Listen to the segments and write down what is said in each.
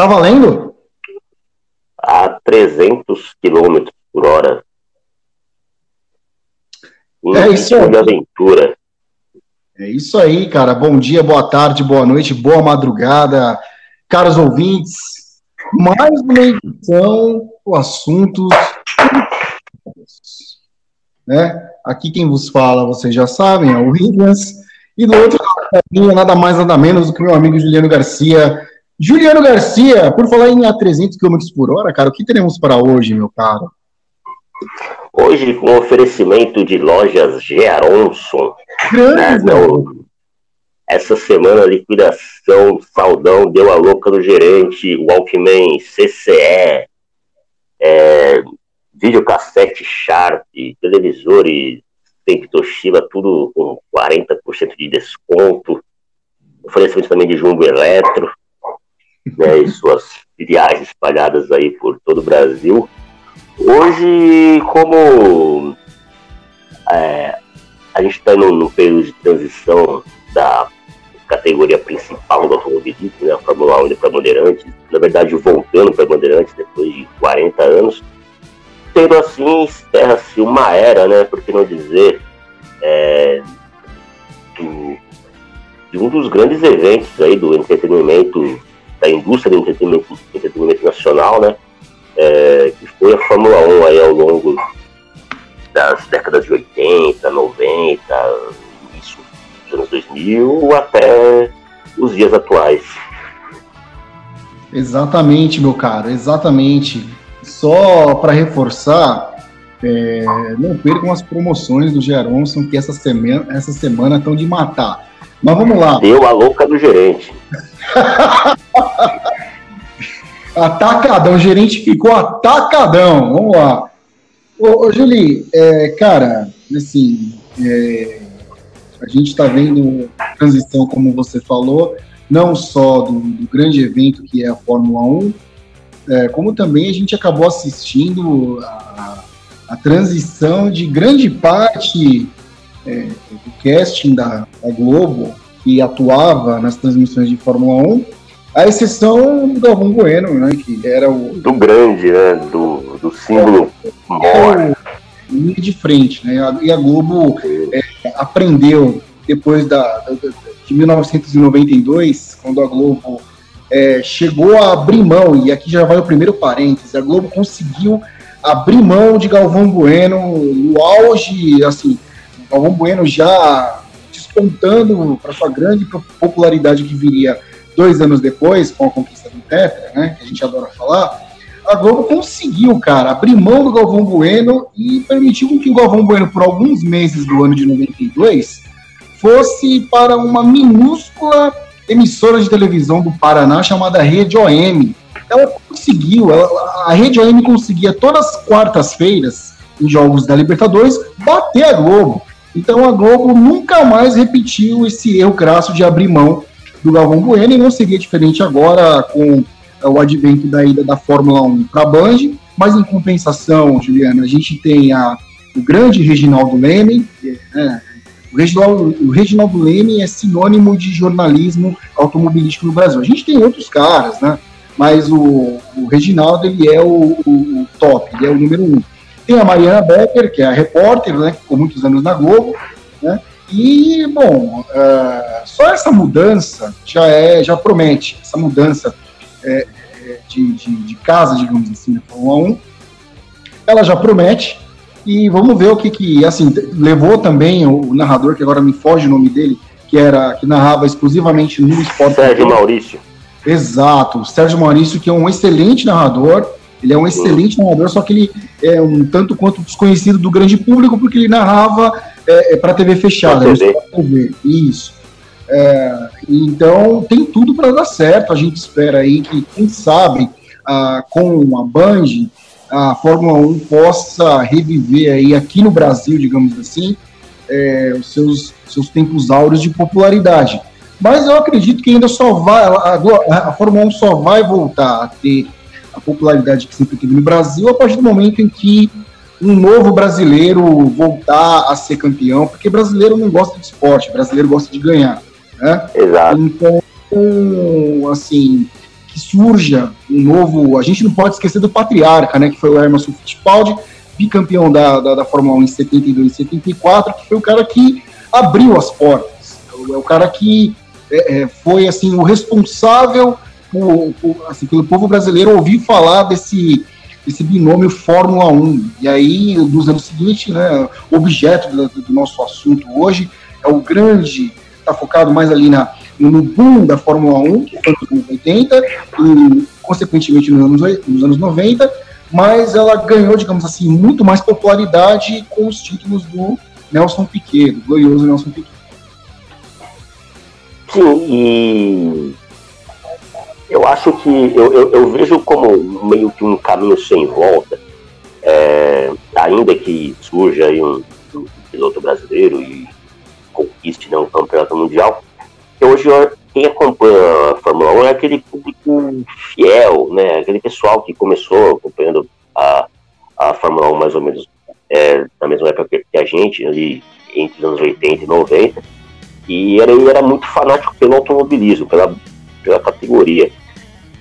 Tá valendo? A 300 km por hora. é isso aí. aventura. É isso aí, cara. Bom dia, boa tarde, boa noite, boa madrugada, caros ouvintes. Mais uma edição, o assuntos. Né? Aqui quem vos fala, vocês já sabem, é o Williams. E do outro lado, nada mais, nada menos do que meu amigo Juliano Garcia. Juliano Garcia, por falar em a 300 km por hora, cara, o que teremos para hoje, meu caro? Hoje, com oferecimento de lojas Geronson. Grande, né, essa semana, a liquidação, Saldão deu a louca no gerente, Walkman, CCE, é, videocassete Sharp, televisores Temp Toshiba, tudo com 40% de desconto. Oferecimento também de Jumbo Eletro, né, e suas filiais espalhadas aí por todo o Brasil. Hoje, como é, a gente está no, período de transição da categoria principal do automobilismo, né, a Fórmula 1 para Bandeirantes, na verdade voltando para Bandeirantes depois de 40 anos, tendo assim, encerra-se uma era, né, por que não dizer, é, do, de um dos grandes eventos aí do entretenimento, da indústria do entretenimento, entretenimento nacional, né, é, que foi a Fórmula 1 aí ao longo das décadas de 80, 90, isso, dos anos 2000 até os dias atuais. Exatamente, meu caro, exatamente. Só para reforçar, é, não percam as promoções do Geronson, que essa semana, essa semana estão de matar. Mas vamos lá. Deu a louca do gerente. Atacadão, o gerente ficou atacadão. Vamos lá. Ô, ô Julie, é, cara, assim, é, a gente está vendo transição, como você falou, não só do, do, grande evento que é a Fórmula 1, é, como também a gente acabou assistindo a, a transição de grande parte é, casting da, da Globo, que atuava nas transmissões de Fórmula 1, a exceção do Galvão Bueno, né, que era o... Do grande, né, do, do símbolo é, maior. Linha de frente, né, e a Globo é, aprendeu, depois da, de 1992, quando a Globo é, chegou a abrir mão, e aqui já vai o primeiro parênteses, a Globo conseguiu abrir mão de Galvão Bueno no auge, assim, Galvão Bueno já despontando para sua grande popularidade que viria dois anos depois, com a conquista do Tetra, né, que a gente adora falar, a Globo conseguiu, cara, abrir mão do Galvão Bueno e permitiu que o Galvão Bueno, por alguns meses do ano de 92, fosse para uma minúscula emissora de televisão do Paraná chamada Rede OM. Ela conseguiu, ela, a Rede OM conseguia todas as quartas-feiras, em jogos da Libertadores, bater a Globo. Então a Globo nunca mais repetiu esse erro crasso de abrir mão do Galvão Bueno, e não seria diferente agora com é, o advento da ida da Fórmula 1 para a Band, mas em compensação, Juliana, a gente tem a, o grande Reginaldo Leme, é, o, Reginaldo, o Reginaldo Leme é sinônimo de jornalismo automobilístico no Brasil. A gente tem outros caras, né? Mas o, o Reginaldo ele é o, o, o, top, ele é o número um. Tem a Mariana Becker, que é a repórter, né? Que ficou muitos anos na Globo, né? E, bom, uh, só essa mudança já é já promete, essa mudança é, de, de, de, casa, digamos assim, na Fórmula 1, ela já promete, e vamos ver o que que, assim, levou também o narrador, que agora me foge o nome dele, que era, que narrava exclusivamente no esporte. Sérgio Maurício. Exato, o Sérgio Maurício, que é um excelente narrador, ele é um excelente narrador, só que ele é um tanto quanto desconhecido do grande público, porque ele narrava é, é para TV fechada. TV. TV. Isso. É, então tem tudo para dar certo. A gente espera aí que, quem sabe, ah, com a Band, a Fórmula 1 possa reviver aí aqui no Brasil, digamos assim, é, os seus, seus tempos áureos de popularidade. Mas eu acredito que ainda só vai, a, a Fórmula 1 só vai voltar a ter a popularidade que sempre teve no Brasil a partir do momento em que um novo brasileiro voltar a ser campeão, porque brasileiro não gosta de esporte, brasileiro gosta de ganhar, né? Exato. Então, assim, que surja um novo. A gente não pode esquecer do patriarca, né? Que foi o Emerson Fittipaldi, bicampeão da, da, da Fórmula 1 em 72 e 74, que foi o cara que abriu as portas. É o cara que é, é, foi assim o responsável por, por, assim, pelo povo brasileiro ouvir falar desse, desse binômio Fórmula 1. E aí, nos anos seguintes, né, objeto do, do nosso assunto hoje é o grande, está focado mais ali na, no boom da Fórmula 1, que foi nos anos 80, e consequentemente nos anos, nos anos 90, mas ela ganhou, digamos assim, muito mais popularidade com os títulos do Nelson Piquet, do glorioso Nelson Piquet. Sim, e eu acho que eu, eu, eu, vejo como meio que um caminho sem volta, é, ainda que surja aí um, um, piloto brasileiro e conquiste né, um campeonato mundial, hoje quem acompanha a Fórmula 1 é aquele público fiel, né, aquele pessoal que começou acompanhando a, a Fórmula 1 mais ou menos é, na mesma época que a gente, ali entre os anos 80 e 90, e era, era muito fanático pelo automobilismo, pela, pela categoria.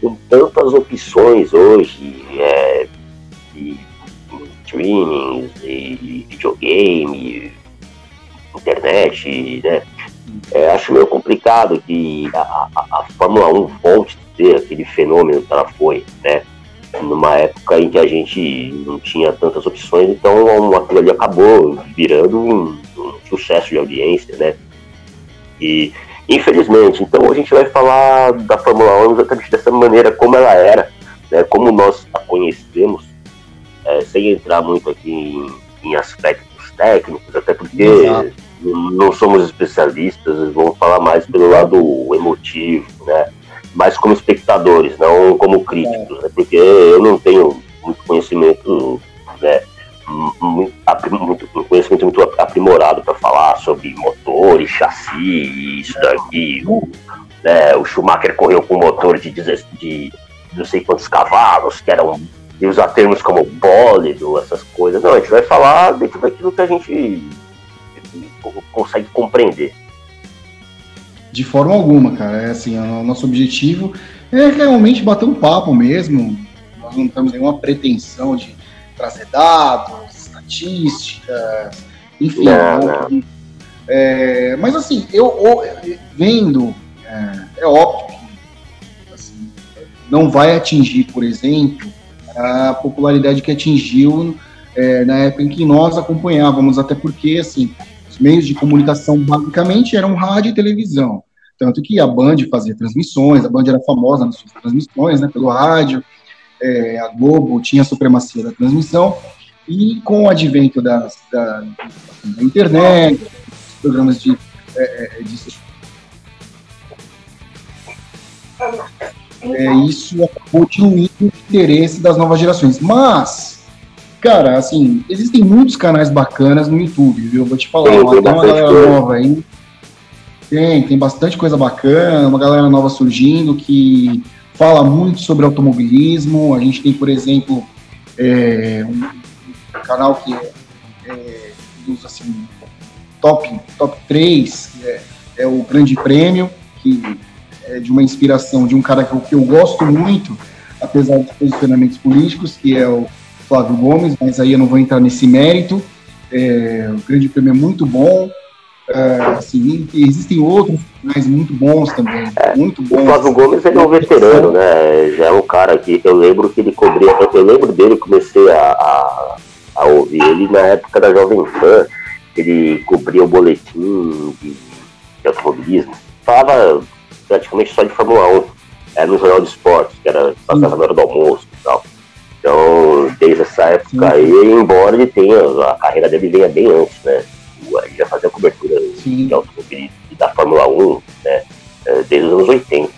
Com tantas opções hoje, é, de videogame, internet, né? É, acho meio complicado que a, a, a, Fórmula 1 volte a ter aquele fenômeno que ela foi, né? Numa época em que a gente não tinha tantas opções, então aquilo ali acabou virando um, um sucesso de audiência, né? E infelizmente, então a gente vai falar da Fórmula 1 exatamente dessa maneira como ela era, né? Como nós a conhecemos, é, sem entrar muito aqui em, em aspectos técnicos, até porque Exato não somos especialistas, vamos falar mais pelo lado emotivo, né? Mais como espectadores, não como críticos, né? Porque eu não tenho muito conhecimento, né? Muito, muito conhecimento muito aprimorado para falar sobre motor e chassi, isso daqui. O, né, o Schumacher correu com motor de, de não sei quantos cavalos, que eram e usar termos como bólido, essas coisas. Não, a gente vai falar dentro daquilo que a gente consegue compreender. De forma alguma, cara. É assim, o nosso objetivo é realmente bater um papo mesmo. Nós não temos nenhuma pretensão de trazer dados, estatísticas, enfim. Não, não. É, mas assim, eu, vendo, é, é óbvio que assim, não vai atingir, por exemplo, a popularidade que atingiu é, na época em que nós acompanhávamos, até porque, assim, meios de comunicação basicamente eram rádio e televisão. Tanto que a Band fazia transmissões, a Band era famosa nas suas transmissões, né, pelo rádio, é, a Globo tinha a supremacia da transmissão, e com o advento das, da, da internet, programas de, é, é de é, isso acabou diluindo o interesse das novas gerações. Mas Cara, assim, existem muitos canais bacanas no YouTube, viu? Vou te falar, tem, tem uma galera coisa. nova aí. Tem, tem bastante coisa bacana, uma galera nova surgindo que fala muito sobre automobilismo. A gente tem, por exemplo, é, um canal que é, é dos, assim, top, top 3, que é, é, o Grande Prêmio, que é de uma inspiração de um cara que eu, que eu gosto muito, apesar dos posicionamentos políticos, que é o Flávio Gomes, mas aí eu não vou entrar nesse mérito. É, o Grande Prêmio é muito bom. É, assim, existem outros mas muito bons também. É, muito bons. O Flávio Gomes ele é um veterano, né? Já é um cara que eu lembro que ele cobria. Eu lembro dele, comecei a, a, a ouvir ele na época da Jovem Pan. Ele cobria o boletim de, de automobilismo. Falava praticamente só de Fórmula 1. Era no Jornal de Esportes, que era passava na hora do almoço e tal. Então, desde essa época aí, embora ele tenha, a carreira dele venha bem antes, né? Ele já fazia cobertura Sim. de automobilismo e da Fórmula 1, né? É, desde os anos 80.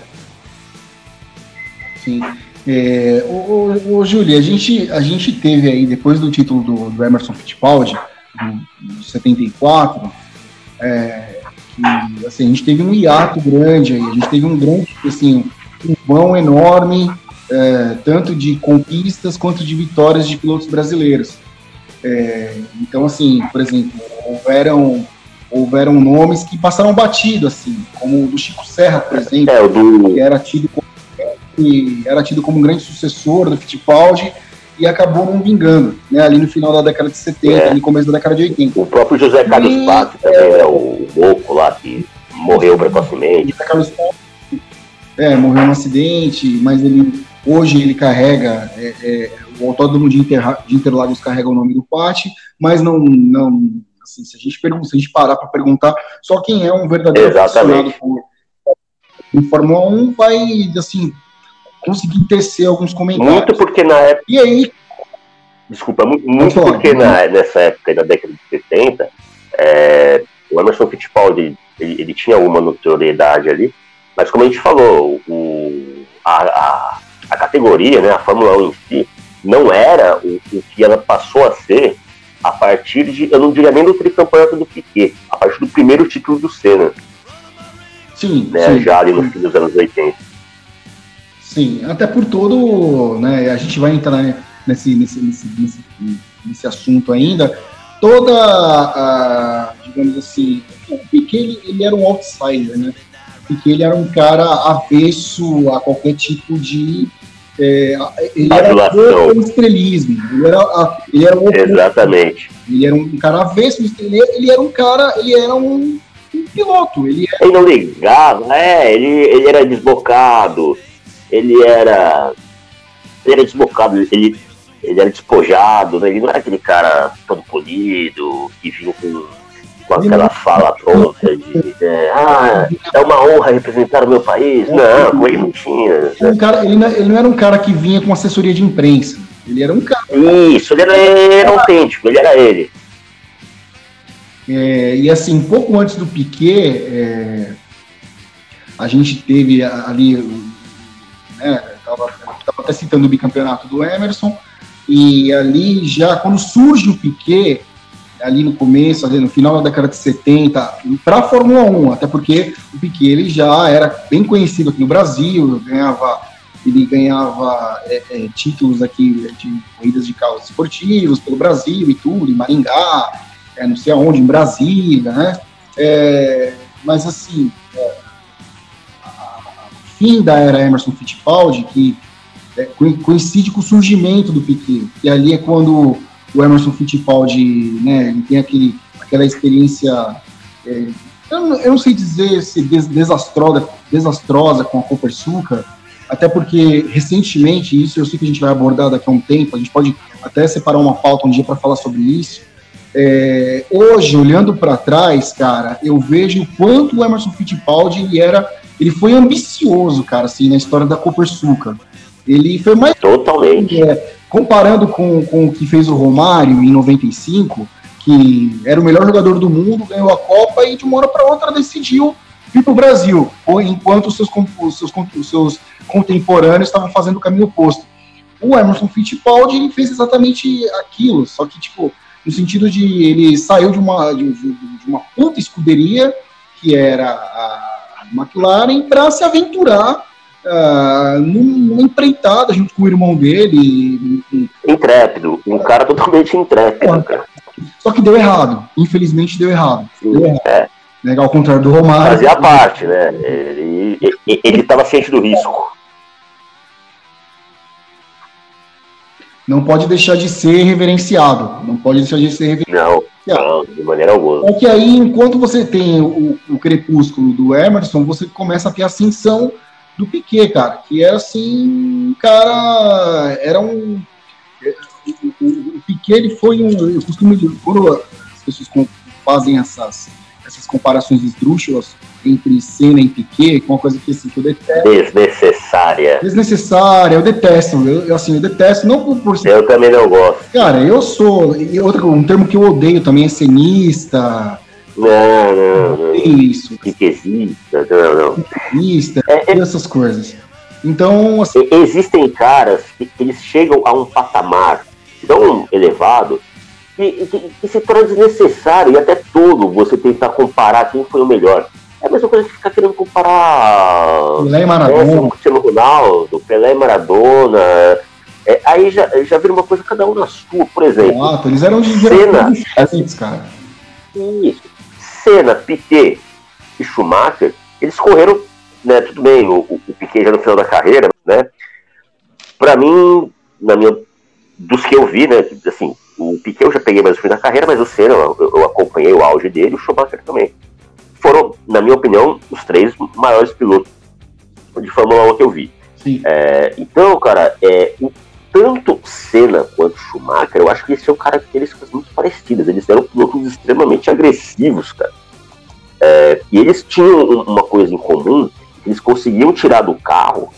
Sim. É, ô, ô, ô, Júlia, a gente, a gente teve aí, depois do título do, do Emerson Fittipaldi, do, do 74, é, que, assim, a gente teve um hiato grande aí, a gente teve um grande, assim, um vão enorme é, tanto de conquistas quanto de vitórias de pilotos brasileiros. É, então, assim, por exemplo, houveram, houveram nomes que passaram batido, assim, como o do Chico Serra, por exemplo, é, do... que era tido como era tido como um grande sucessor do Fittipaldi e acabou não vingando, né, ali no final da década de 70, é. no começo da década de 80. O próprio José Carlos e, Pato também, é, o louco lá que morreu precocemente. José Carlos Pato, é, morreu num acidente, mas ele hoje ele carrega, é, é, o Autódromo de, Inter, de Interlagos carrega o nome do Pati, mas não, não assim, se a gente pergunta, se a gente parar para perguntar, só quem é um verdadeiro Exatamente. aficionado em Fórmula 1 vai, assim, conseguir tecer alguns comentários. Muito porque na época. E aí. Desculpa, muito, muito falar, porque na, nessa época, na década de 70, é, o Emerson Fittipaldi ele, ele, tinha uma notoriedade ali, mas como a gente falou, o, a, a, a categoria, né, a Fórmula 1 em si, não era o, o, que ela passou a ser a partir de, eu não diria nem do tricampeonato do Piquet, a partir do primeiro título do Senna. Sim, né, sim. já ali no fim dos anos 80. Sim, até por todo, né, a gente vai entrar nesse, nesse, nesse, nesse, nesse assunto ainda, toda a, digamos assim, o Piquet ele, ele era um outsider, né, porque ele era um cara avesso a qualquer tipo de é, ele era o estrelismo. Ele era, ele era um Exatamente. Ele era um cara avesso, ele, ele era um cara, ele era um, um piloto. Ele, era... ele não ligava, é, ele, ele era desbocado, ele era. Ele era desbocado, ele, ele era despojado, né? ele não era aquele cara todo polido, que vinha com, com aquela fala pronta de é, ah, é uma honra representar o meu país. Não, com ele não tinha. Um cara, ele, não, ele não era um cara que vinha com assessoria de imprensa. Ele era um cara. Isso, ele era, ele era autêntico, ele era ele. É, e assim, pouco antes do Piquet, é, a gente teve ali, né, estava até citando o bicampeonato do Emerson, e ali já, quando surge o Piquet, ali no começo, ali no final da década de 70, para a Fórmula 1, até porque o Piquet ele já era bem conhecido aqui no Brasil, ganhava, ele ganhava é, é, títulos aqui de corridas de carros esportivos pelo Brasil e tudo, em Maringá, é, não sei aonde, em Brasília, né? É, mas assim, é, o fim da era Emerson Fittipaldi, que é, coincide com o surgimento do Piquet, e ali é quando o Emerson Fittipaldi, né, ele tem aquele, aquela experiência, é, eu, não, eu, não, sei dizer se des, desastrosa, desastrosa com a Copersucar, até porque recentemente, isso eu sei que a gente vai abordar daqui a um tempo, a gente pode até separar uma pauta um dia para falar sobre isso. É, hoje, olhando para trás, cara, eu vejo o quanto o Emerson Fittipaldi ele era, ele foi ambicioso, cara, assim, na história da Copersucar. Ele foi mais. Totalmente. É, comparando com, com o que fez o Romário em 95, que era o melhor jogador do mundo, ganhou a Copa e de uma hora para outra decidiu vir para o Brasil, enquanto os seus, os seus, os seus contemporâneos estavam fazendo o caminho oposto. O Emerson Fittipaldi fez exatamente aquilo, só que tipo no sentido de ele saiu de uma de, de uma puta escuderia que era a McLaren para se aventurar uh, numa empreitada junto com o irmão dele. Intrépido, um cara totalmente intrépido. Cara. Só que deu errado, infelizmente deu errado. Sim, deu errado. É. Né, ao contrário do Romário. Fazia parte, né? Ele estava ciente do risco. Não pode deixar de ser reverenciado. Não pode deixar de ser reverenciado. Não, não de maneira alguma. Porque aí, enquanto você tem o, o crepúsculo do Emerson, você começa a ter ascensão do Piquet, cara, que era assim, cara, era um. O, Piquet ele foi um. Eu costumo. Quando as pessoas fazem essas, essas comparações esdrúxulas entre Senna e Piquet, com uma coisa que, assim, que eu detesto. Desnecessária. Desnecessária, eu detesto. Eu, assim, eu detesto, não por, por Eu também não gosto. Cara, eu sou. Outra, um termo que eu odeio também é cenista não, não, não. Isso. Piquezista, não, não. Piquezista, é, é, essas coisas. Então, assim... Existem caras que, que, eles chegam a um patamar tão elevado que, que, que, se torna desnecessário e até todo você tentar comparar quem foi o melhor. É a mesma coisa que ficar querendo comparar Pelé e Maradona. Cristiano Ronaldo, Pelé e Maradona. É, aí já, já vira uma coisa cada um na sua, por exemplo. Exato, eles eram de Cena, cara. Isso. Senna, Piquet e Schumacher, eles correram né, tudo bem, o, o Piquet já no final da carreira, né? Para mim, na minha, dos que eu vi, né, assim, o Piquet eu já peguei mais no fim da carreira, mas o Senna eu, eu acompanhei o auge dele, o Schumacher também. Foram, na minha opinião, os três maiores pilotos de Fórmula 1 que eu vi. É, então, cara, é, tanto Senna quanto Schumacher, eu acho que eles são características muito parecidas. Eles eram pilotos extremamente agressivos, cara. É, e eles tinham uma coisa em comum, eles conseguiam tirar do carro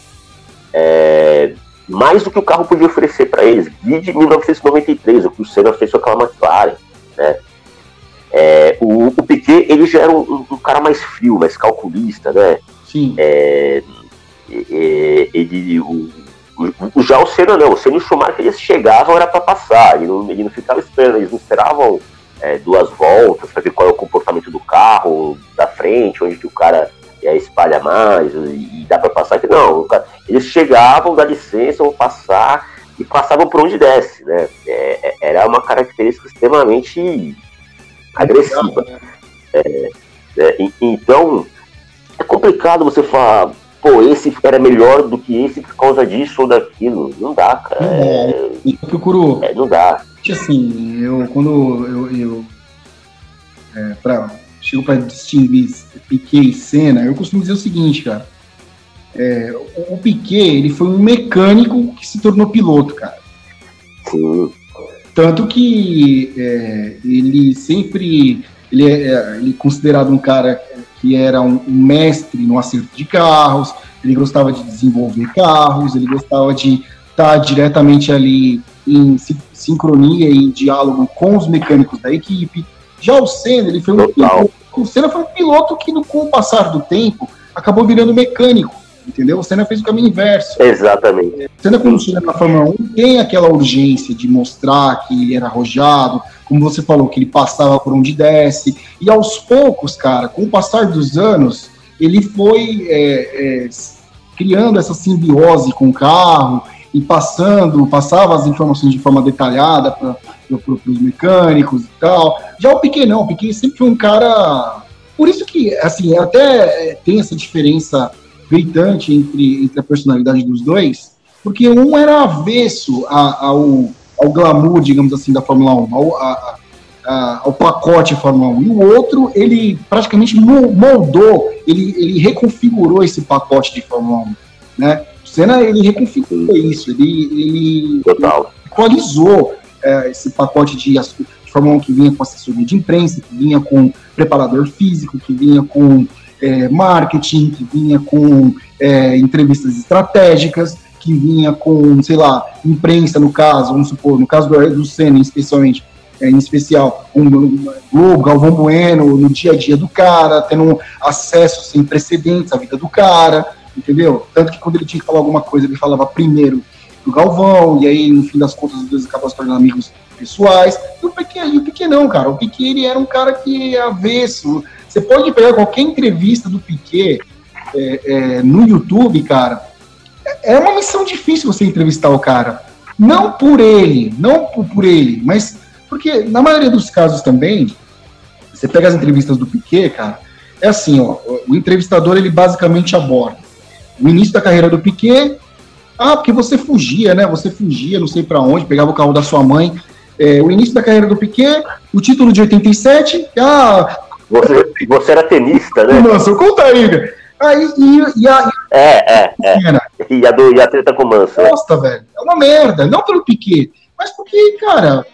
é, mais do que o carro podia oferecer para eles. De 1993, o que o Senna fez com aquela McLaren, né? É, o, o Piquet, ele já era um, um, cara mais frio, mais calculista, né? Sim. É, é, ele, o, o, já o Senna não, o Senna e o Schumacher eles chegavam era para passar, ele não, ele não ficava esperando, eles não esperavam é, duas voltas para ver qual é o comportamento do carro da frente, onde que o cara é, espalha mais e, e dá para passar. Não, cara, eles chegavam, dá licença, vão passar e passavam por onde desce, né? É, é era uma característica extremamente agressiva. Né? É, é, então é complicado você falar pô, esse era melhor do que esse por causa disso ou daquilo. Não dá, cara. É, eu procuro. É, não dá. Assim, eu quando eu, eu é, pra, chego para distinguir Piquet e Senna, eu costumo dizer o seguinte, cara. É, o, Piquet, ele foi um mecânico que se tornou piloto, cara. Sim. Tanto que é, ele sempre ele é, é, ele é considerado um cara que era um, um, mestre no acerto de carros, ele gostava de desenvolver carros, ele gostava de estar diretamente ali em sincronia e diálogo com os mecânicos da equipe. Já o Senna, ele foi um piloto, o Senna foi um piloto que, com o passar do tempo, acabou virando mecânico entendeu? O Senna fez o caminho inverso. Exatamente. O Senna, quando chega na Fórmula 1, tem aquela urgência de mostrar que ele era arrojado, como você falou, que ele passava por onde desce, e aos poucos, cara, com o passar dos anos, ele foi é, é, criando essa simbiose com o carro e passando, passava as informações de forma detalhada para os mecânicos e tal. Já o Piquet não, o Piquet sempre foi um cara... Por isso que, assim, até é, tem essa diferença gritante entre, entre a personalidade dos dois, porque um era avesso a, ao, ao glamour, digamos assim, da Fórmula 1, ao, a, a, ao pacote Fórmula 1, e o outro, ele praticamente moldou, ele, ele reconfigurou esse pacote de Fórmula 1, né? O Senna, ele reconfigurou isso, ele, ele, Total. ele atualizou é, esse pacote de, de Fórmula 1 que vinha com assessoria de imprensa, que vinha com preparador físico, que vinha com é, marketing, que vinha com é, entrevistas estratégicas, que vinha com, sei lá, imprensa no caso, vamos supor, no caso do, do Senna, especialmente, é, em especial, um, um Globo, Galvão Bueno, no dia a dia do cara, tendo acesso sem precedentes à vida do cara, entendeu? Tanto que quando ele tinha que falar alguma coisa, ele falava primeiro do Galvão, e aí, no fim das contas, os dois acabam se tornando amigos pessoais. E o Piquet, o Piquet não, cara. O Piquet, ele era um cara que é avesso, você pode pegar qualquer entrevista do Piquet é, é, no YouTube, cara. É uma missão difícil você entrevistar o cara. Não por ele, não por ele, mas porque na maioria dos casos também, você pega as entrevistas do Piquet, cara, é assim, ó, o entrevistador ele basicamente aborda o início da carreira do Piquet. Ah, porque você fugia, né? Você fugia, não sei para onde, pegava o carro da sua mãe. É, o início da carreira do Piquet, o título de 87, ah, você, você era tenista, né? Manso, conta aí, Aí, e, e a, é, é, é. E a, do, e a treta com o Manso. Nossa, velho. É uma merda. Não pelo Piquet, mas porque, cara.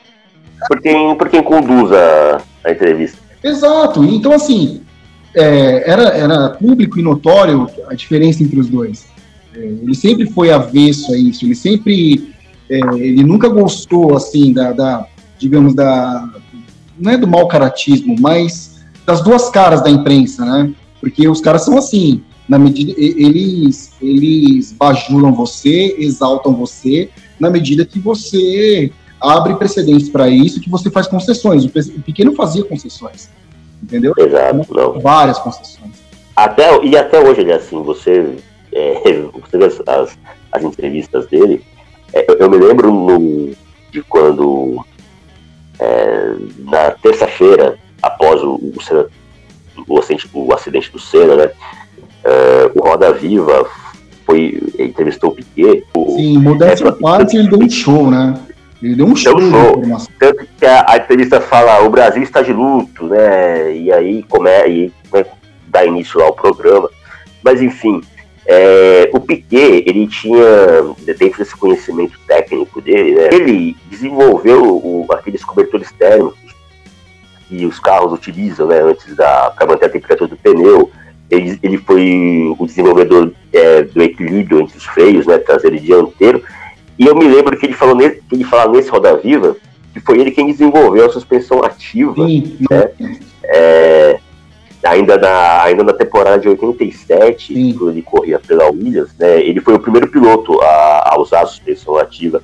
Por quem, por quem conduz a, a entrevista. Exato. Então, assim, é, era, era público e notório a diferença entre os dois. É, ele sempre foi avesso a isso. Ele sempre. É, ele nunca gostou, assim, da, da. Digamos, da. Não é do mau caratismo, mas das duas caras da imprensa, né? Porque os caras são assim, na medida eles eles bajulam você, exaltam você, na medida que você abre precedentes para isso, que você faz concessões. O pequeno fazia concessões, entendeu? Exato, não. Várias concessões. Até e até hoje ele é assim. Você, é, você vê as, as, as entrevistas dele. É, eu, eu, me lembro no, de quando é, na terça-feira após o, o, o, acidente, o acidente do Senna, né? Uh, o Roda Viva foi entrevistou o Piquet. Sim, modéstia é, parte, ele deu um show, né? Ele deu um show. Tanto que a, a, entrevista fala, o Brasil está de luto, né? E aí come, e, né, dá início ao programa. Mas enfim, é, o Piquet, ele tinha, dentro desse conhecimento técnico dele, né, ele desenvolveu o, aqueles cobertores térmicos que os carros utilizam né, antes da para manter a temperatura do pneu. Ele, ele foi o desenvolvedor é, do equilíbrio entre os freios, né, traseiro e dianteiro. E eu me lembro que ele falou nesse, que ele falou nesse Roda Viva que foi ele quem desenvolveu a suspensão ativa. Sim. Né? É, ainda na, ainda na temporada de 87, Sim. quando ele corria pela Williams, né, ele foi o primeiro piloto a, a, usar a suspensão ativa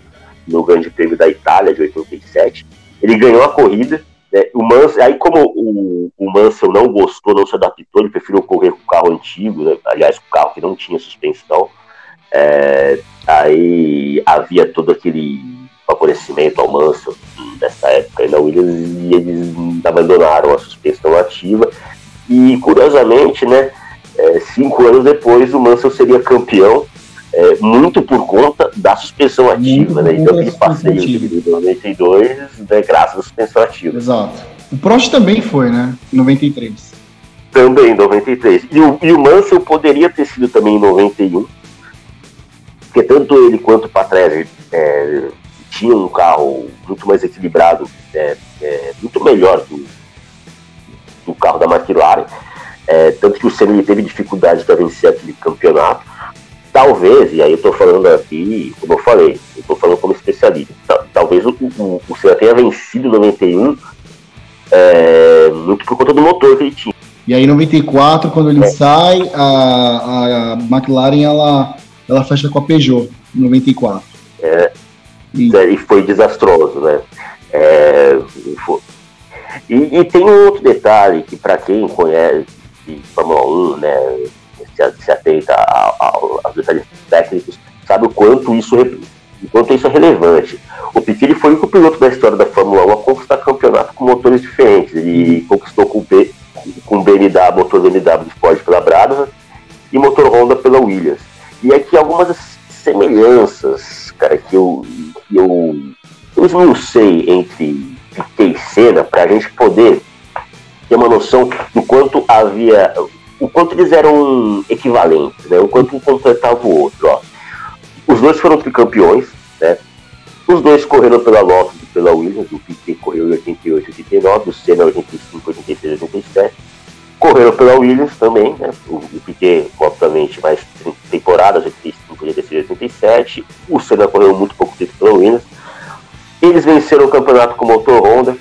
no Grande Prêmio da Itália de 87. Ele ganhou a corrida. Né, o Mansell, aí, como o, o Mansell não gostou, não se adaptou, ele preferiu correr com o carro antigo, né, aliás, com o carro que não tinha suspensão. É, aí havia todo aquele favorecimento ao Mansell nessa época na Williams e eles abandonaram a suspensão ativa e curiosamente, né, é, cinco anos depois, o Mansell seria campeão, é, muito por conta da suspensão ativa, né? Então, aquele passeio de 92, né, graças à suspensão ativa. Exato. O Prost também foi, né? Em 93. Também, em 93. E o, e o Mansell poderia ter sido também em 91, porque tanto ele quanto o Patrese é, tinham um carro muito mais equilibrado, é, é, muito melhor que do carro da McLaren. É, tanto que o Senna teve dificuldade para vencer aquele campeonato. Talvez, e aí eu estou falando aqui, como eu falei, eu estou falando como especialista, talvez o, o, o Senna tenha vencido em 91 é, muito por conta do motor que ele tinha. E aí em 94, quando ele é. sai, a, a McLaren ela, ela fecha com a Peugeot, em 94. É, e, é, e foi desastroso, né? É, foi, e, e tem um outro detalhe que, para quem conhece Fórmula 1, né, se, se atenta aos detalhes técnicos, sabe o quanto isso, o quanto isso é relevante. O Piquet foi o piloto da história da Fórmula 1 a conquistar campeonato com motores diferentes. Ele conquistou com, B, com BMW, motor BMW de Ford pela Brabham e motor Honda pela Williams. E aqui algumas semelhanças, cara, que eu, que eu, eu esmiucei entre Piquet e Senna para a gente poder ter uma noção do quanto havia, o quanto eles eram equivalentes, né? o quanto um completava o outro. Ó. Os dois foram tricampeões, né? os dois correram pela Lotus e pela Williams, o Piquet correu em 88 89, o Senna em 85, 86, 87. Correram pela Williams também, né? o, o Piquet, obviamente, mais temporadas, 85, 86, 87. O Senna correu muito pouco tempo pela Williams eles venceram o campeonato com o motor Honda.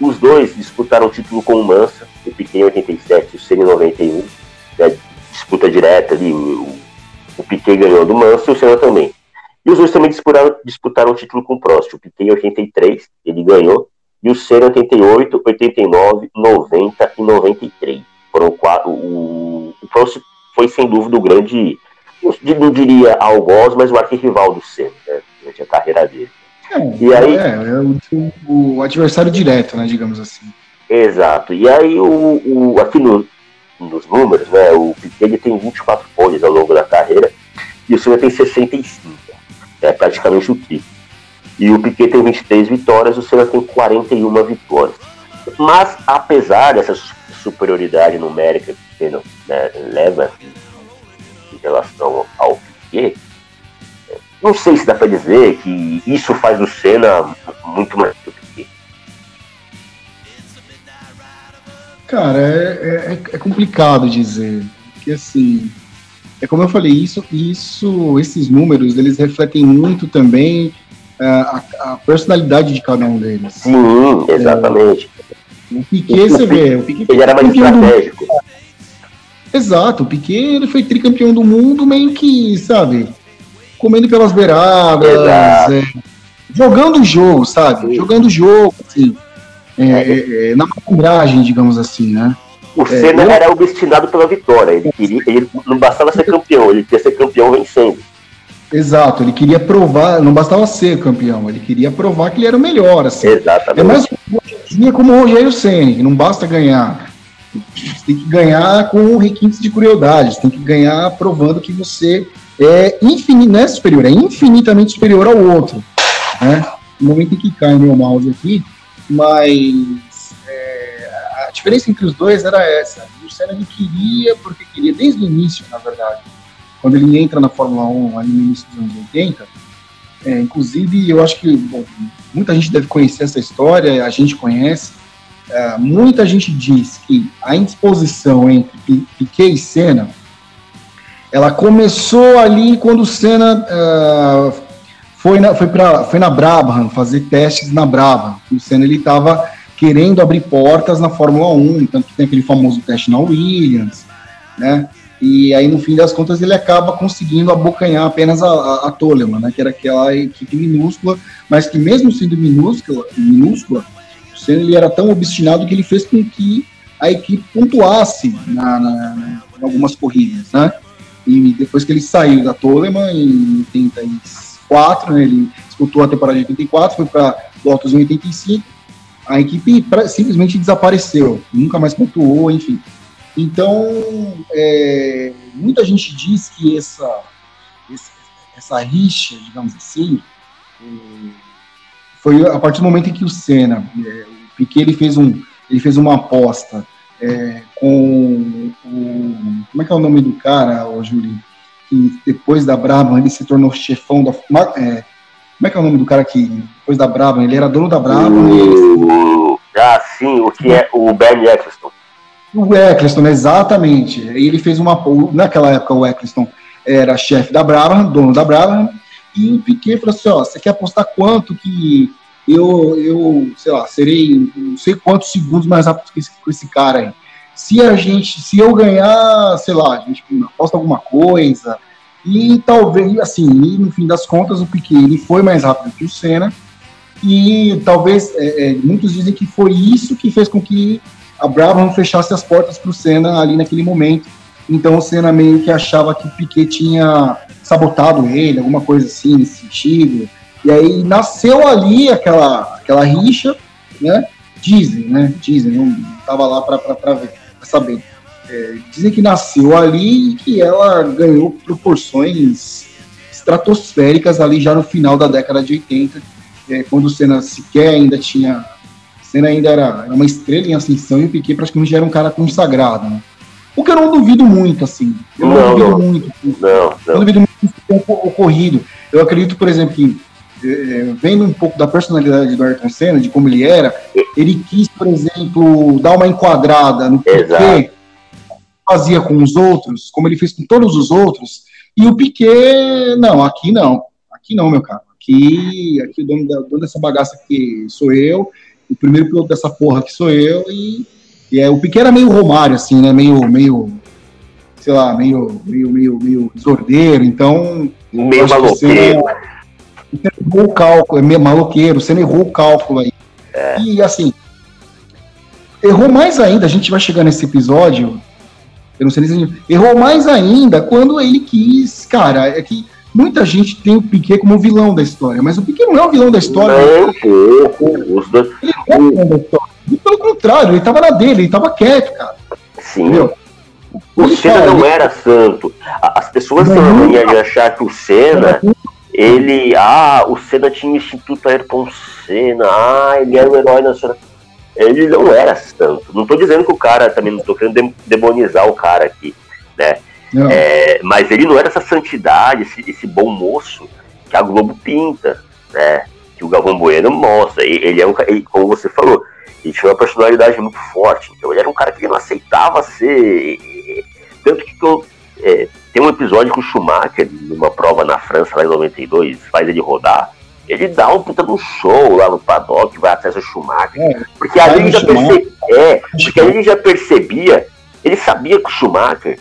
Os dois disputaram o título com o Mansa, o Piquet em 87 e o Senna em 91. Né, disputa direta ali, o, o Piquet ganhou do Mansa e o Senna também. E os dois também disputaram, disputaram o título com o Prost. O Piquet em 83, ele ganhou, e o Senna em 88, 89, 90 e 93. Foram quatro. O, o Prost foi sem dúvida o grande, não diria algoz, mas o arquirrival do Senna, né, durante a carreira dele. É, e aí, é, é o, o, adversário direto, né, digamos assim. Exato. E aí, o, o, aqui no, nos números, né, o Piquet tem 24 poles ao longo da carreira e o Senna tem 65. É praticamente o triplo. E o Piquet tem 23 vitórias, o Senna tem 41 vitórias. Mas, apesar dessa superioridade numérica que o Senna né, leva em relação ao Piquet, não sei se dá para dizer que isso faz o Senna muito mais do que. Cara, é, é, é, complicado dizer. Porque assim, é como eu falei, isso, isso, esses números, eles refletem muito também a, a, personalidade de cada um deles. Sim, exatamente. É, o Piquet, você vê, o Piquet ele era mais estratégico. Exato, o Piquet ele foi tricampeão do mundo, meio que, sabe, comendo pelas beiradas, é, jogando o jogo, sabe? Sim. Jogando o jogo, assim, é, é, é na malandragem, digamos assim, né? O Senna eu... era o destinado pela vitória. Ele, queria, ele não bastava ser campeão, ele queria ser campeão vencendo. Exato, ele queria provar, não bastava ser campeão, ele queria provar que ele era o melhor. Assim. Exatamente. É mais como o Rogério Senna, que não basta ganhar. Você tem que ganhar com requintes de crueldade, você tem que ganhar provando que você é infinito, não é superior, é infinitamente superior ao outro. Né? No momento em que cai o meu mouse aqui, mas é, a diferença entre os dois era essa. O Senna ele queria, porque queria desde o início, na verdade, quando ele entra na Fórmula 1 ali no início dos anos 80, é, inclusive eu acho que bom, muita gente deve conhecer essa história, a gente conhece, é, muita gente diz que a indisposição entre Piquet e Senna ela começou ali quando o Senna uh, foi, na, foi, foi na Brabham fazer testes na Brabham. O Senna ele estava querendo abrir portas na Fórmula 1, tanto que tem aquele famoso teste na Williams, né? E aí, no fim das contas, ele acaba conseguindo abocanhar apenas a, a, a Toleman, né? Que era aquela equipe minúscula, mas que mesmo sendo minúscula, minúscula ele era tão obstinado que ele fez com que a equipe pontuasse na, na, em algumas corridas, né? E depois que ele saiu da Toleman em 84, né, ele disputou a temporada de 84, foi para Lotus em 85, a equipe simplesmente desapareceu, nunca mais pontuou, enfim. Então, é, muita gente diz que essa, essa rixa, digamos assim, é, foi a partir do momento em que o Senna, é, o Piquet, ele fez, um, ele fez uma aposta é, com o. Como é que é o nome do cara, o Júlio? Que depois da Brabham ele se tornou chefão da. É, como é que é o nome do cara que depois da Brabham ele era dono da Brabham? Ele... Ah, sim, o que é o Ben Eccleston. O Eccleston, exatamente. Ele fez uma. Naquela época o Eccleston era chefe da Brabham, dono da Brabham, e o Piquet falou assim: ó, você quer apostar quanto que eu, eu, sei lá, serei não sei quantos segundos mais rápido que esse, que esse cara aí. Se a gente, se eu ganhar, sei lá, a gente aposta alguma coisa, e talvez, assim, e no fim das contas, o Piquet ele foi mais rápido que o Senna, e talvez, é, é, muitos dizem que foi isso que fez com que a Brabham fechasse as portas para o Senna ali naquele momento. Então o Senna meio que achava que o Piquet tinha sabotado ele, alguma coisa assim nesse sentido. E aí nasceu ali aquela, aquela rixa, né? Dizem, né? Dizem, não estava lá para ver, saber. É, dizem que nasceu ali e que ela ganhou proporções estratosféricas ali já no final da década de 80, é, quando o Senna sequer ainda tinha. Senna ainda era, era, uma estrela em ascensão e o Piquet praticamente já era um cara consagrado, né? O que eu não duvido muito, assim. Eu não, não duvido não. muito. Não, não. Eu não duvido muito que tenha ocorrido. Eu acredito, por exemplo, que é, vendo um pouco da personalidade do Ayrton Senna, de como ele era, ele quis, por exemplo, dar uma enquadrada no Piquet, fazia com os outros, como ele fez com todos os outros, e o Piquet, não, aqui não, aqui não, meu caro, aqui, aqui o dono, da, dono dessa bagaça aqui sou eu, o primeiro piloto dessa porra aqui sou eu, e, e é, o Piquet era meio Romário, assim, né, meio, meio, sei lá, meio, meio, meio, meio desordeiro, então... Meio maloqueiro. Você errou o cálculo, é meio maloqueiro, você não errou o cálculo aí. É. E assim, errou mais ainda, a gente vai chegar nesse episódio, eu não sei se errou mais ainda quando ele quis, cara, é que muita gente tem o Piquet como vilão da história, mas o Piquet não é o vilão da história. Não. Os dois... Ele é o vilão da história. E pelo contrário, ele tava na dele, ele tava quieto, cara. Sim. Entendeu? O Senna não era santo. As pessoas têm a mania de achar que o Senna ele, ah, o Senna tinha Instituto Ayrton Senna, ah, ele era o herói nacional. Ele não era tanto. Não estou dizendo que o cara, também não estou querendo demonizar o cara aqui, né? É, mas ele não era essa santidade, esse, esse, bom moço que a Globo pinta, né? Que o Galvão Bueno mostra. Ele é um ele, como você falou, ele tinha uma personalidade muito forte. Então ele era um cara que não aceitava ser. Tanto que eu, é, tem um episódio que o Schumacher, numa prova na França, lá em 92, faz ele rodar. Ele dá um puta no show lá no paddock, vai atrás do Schumacher. É, porque ali ele já percebia. É, porque ali ele já percebia, ele sabia que o Schumacher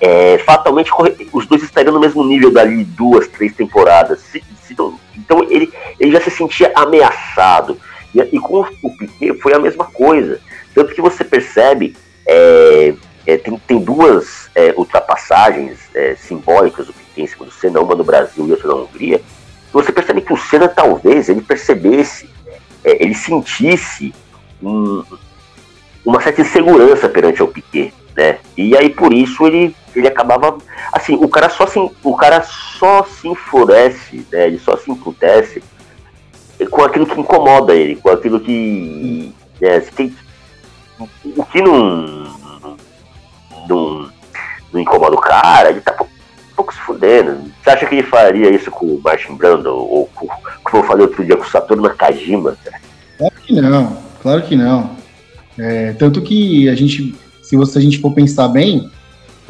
é, fatalmente os dois estariam no mesmo nível dali duas, três temporadas. Se, se, então ele, ele já se sentia ameaçado. E, e com o Piquet foi a mesma coisa. Tanto que você percebe. É, é, tem, tem duas é, ultrapassagens é, simbólicas do que tem em cima do Senna, uma no Brasil e outra na Hungria. Você percebe que o Senna talvez ele percebesse, é, ele sentisse um, uma certa insegurança perante o Piquet, né? E aí por isso ele, ele acabava assim, o cara só se o cara só se enfurece, né? Ele só se emputece com aquilo que incomoda ele, com aquilo que é, o que não, não, não incomoda o cara, ele tá um pouco se fudendo. Você acha que ele faria isso com o Martin Brando ou com, como eu falei outro dia com o Saturno Nakajima? Claro que não, claro que não. É, tanto que a gente, se você, a gente for pensar bem,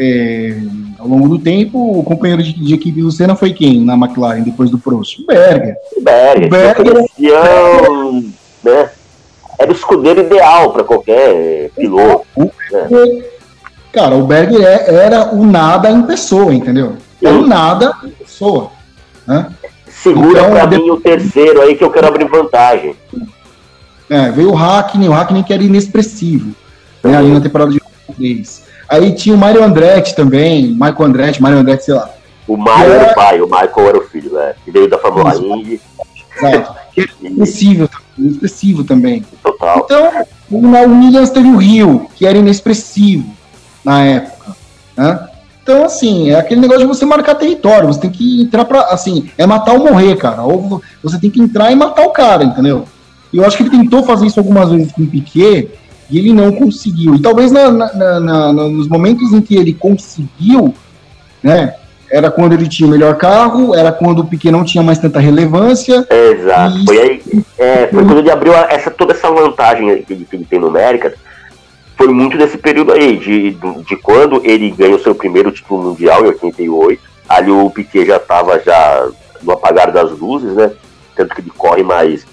é, ao longo do tempo, o companheiro de, de, equipe do Senna foi quem na McLaren depois do Prost? O Berger. O Berger. O Berger é... né? Era o escudeiro ideal para qualquer piloto. O, né? Cara, o Berger é, era o nada em pessoa, entendeu? Era o nada em pessoa. Né? Segura então, para depois... mim o terceiro aí que eu quero abrir vantagem. É, veio o Hackney, o Hackney que era inexpressivo, né, ali na temporada de 3. Aí tinha o Mário Andretti também, Michael Andretti, Mário Andretti, sei lá. O Mário era... era o pai, o Michael era o filho, né? Que veio da Fórmula Indy. Exato. Que era inexpressivo, inexpressivo também. Total. Então, o Williams teve o Rio, que era inexpressivo na época, né? Então, assim, é aquele negócio de você marcar território, você tem que entrar pra, assim, é matar ou morrer, cara. Ou você tem que entrar e matar o cara, entendeu? E eu acho que ele tentou fazer isso algumas vezes com o Piquet e ele não conseguiu. E talvez na, na, na, nos momentos em que ele conseguiu, né, era quando ele tinha o melhor carro, era quando o Piquet não tinha mais tanta relevância. Exato. E... Foi aí, é, foi quando ele abriu essa, toda essa vantagem que ele, que ele tem numérica. Foi muito nesse período aí, de, de, de quando ele ganhou seu primeiro título mundial em 88. Ali o Piquet já estava já no apagar das luzes, né? Tanto que ele corre mais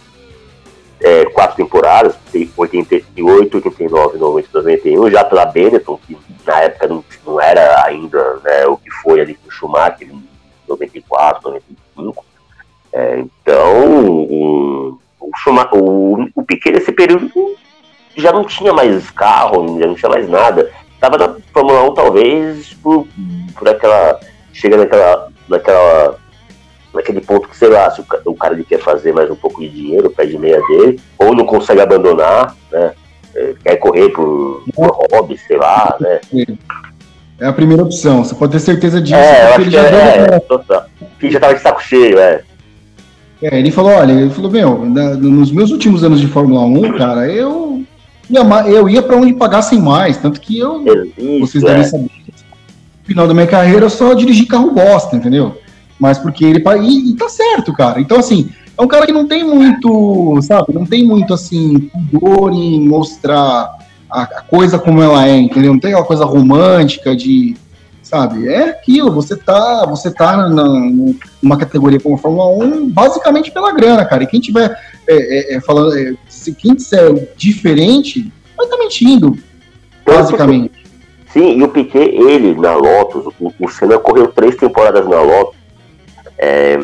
é, quatro temporadas, 88, 89, 90, 91, já pela Benetton, que na época não, não era ainda né, o que foi ali com o Schumacher em 94, 95. É, então, o, o, o, o Piquet nesse período já não tinha mais carro, já não tinha mais nada. Estava na Fórmula 1 talvez por, por aquela. chega naquela, naquela naquele ponto que, sei lá, se o, cara ele quer fazer mais um pouco de dinheiro, pede meia dele, ou não consegue abandonar, né? É, quer correr por, por hobby, sei lá, né? É a primeira opção, você pode ter certeza disso. É, eu acho que já é, é, já tava de saco cheio, é. É, ele falou, olha, ele falou, meu, nos meus últimos anos de Fórmula 1, cara, eu ia, eu ia para onde pagassem mais, tanto que eu, Isso, vocês devem é. saber, no final da minha carreira eu só dirigi carro bosta, entendeu? Mas porque ele. E, e tá certo, cara. Então, assim, é um cara que não tem muito, sabe? Não tem muito, assim, pudor em mostrar a, a coisa como ela é, entendeu? Não tem aquela coisa romântica de. Sabe? É aquilo, você tá, você tá na, numa categoria como a Fórmula 1 basicamente pela grana, cara. E quem tiver é, é, é falando, é, se quem disser diferente, vai estar tá mentindo, basicamente. Sim, e o Piquet, ele na Lotus, o, o Senna correu três temporadas na Lotus é,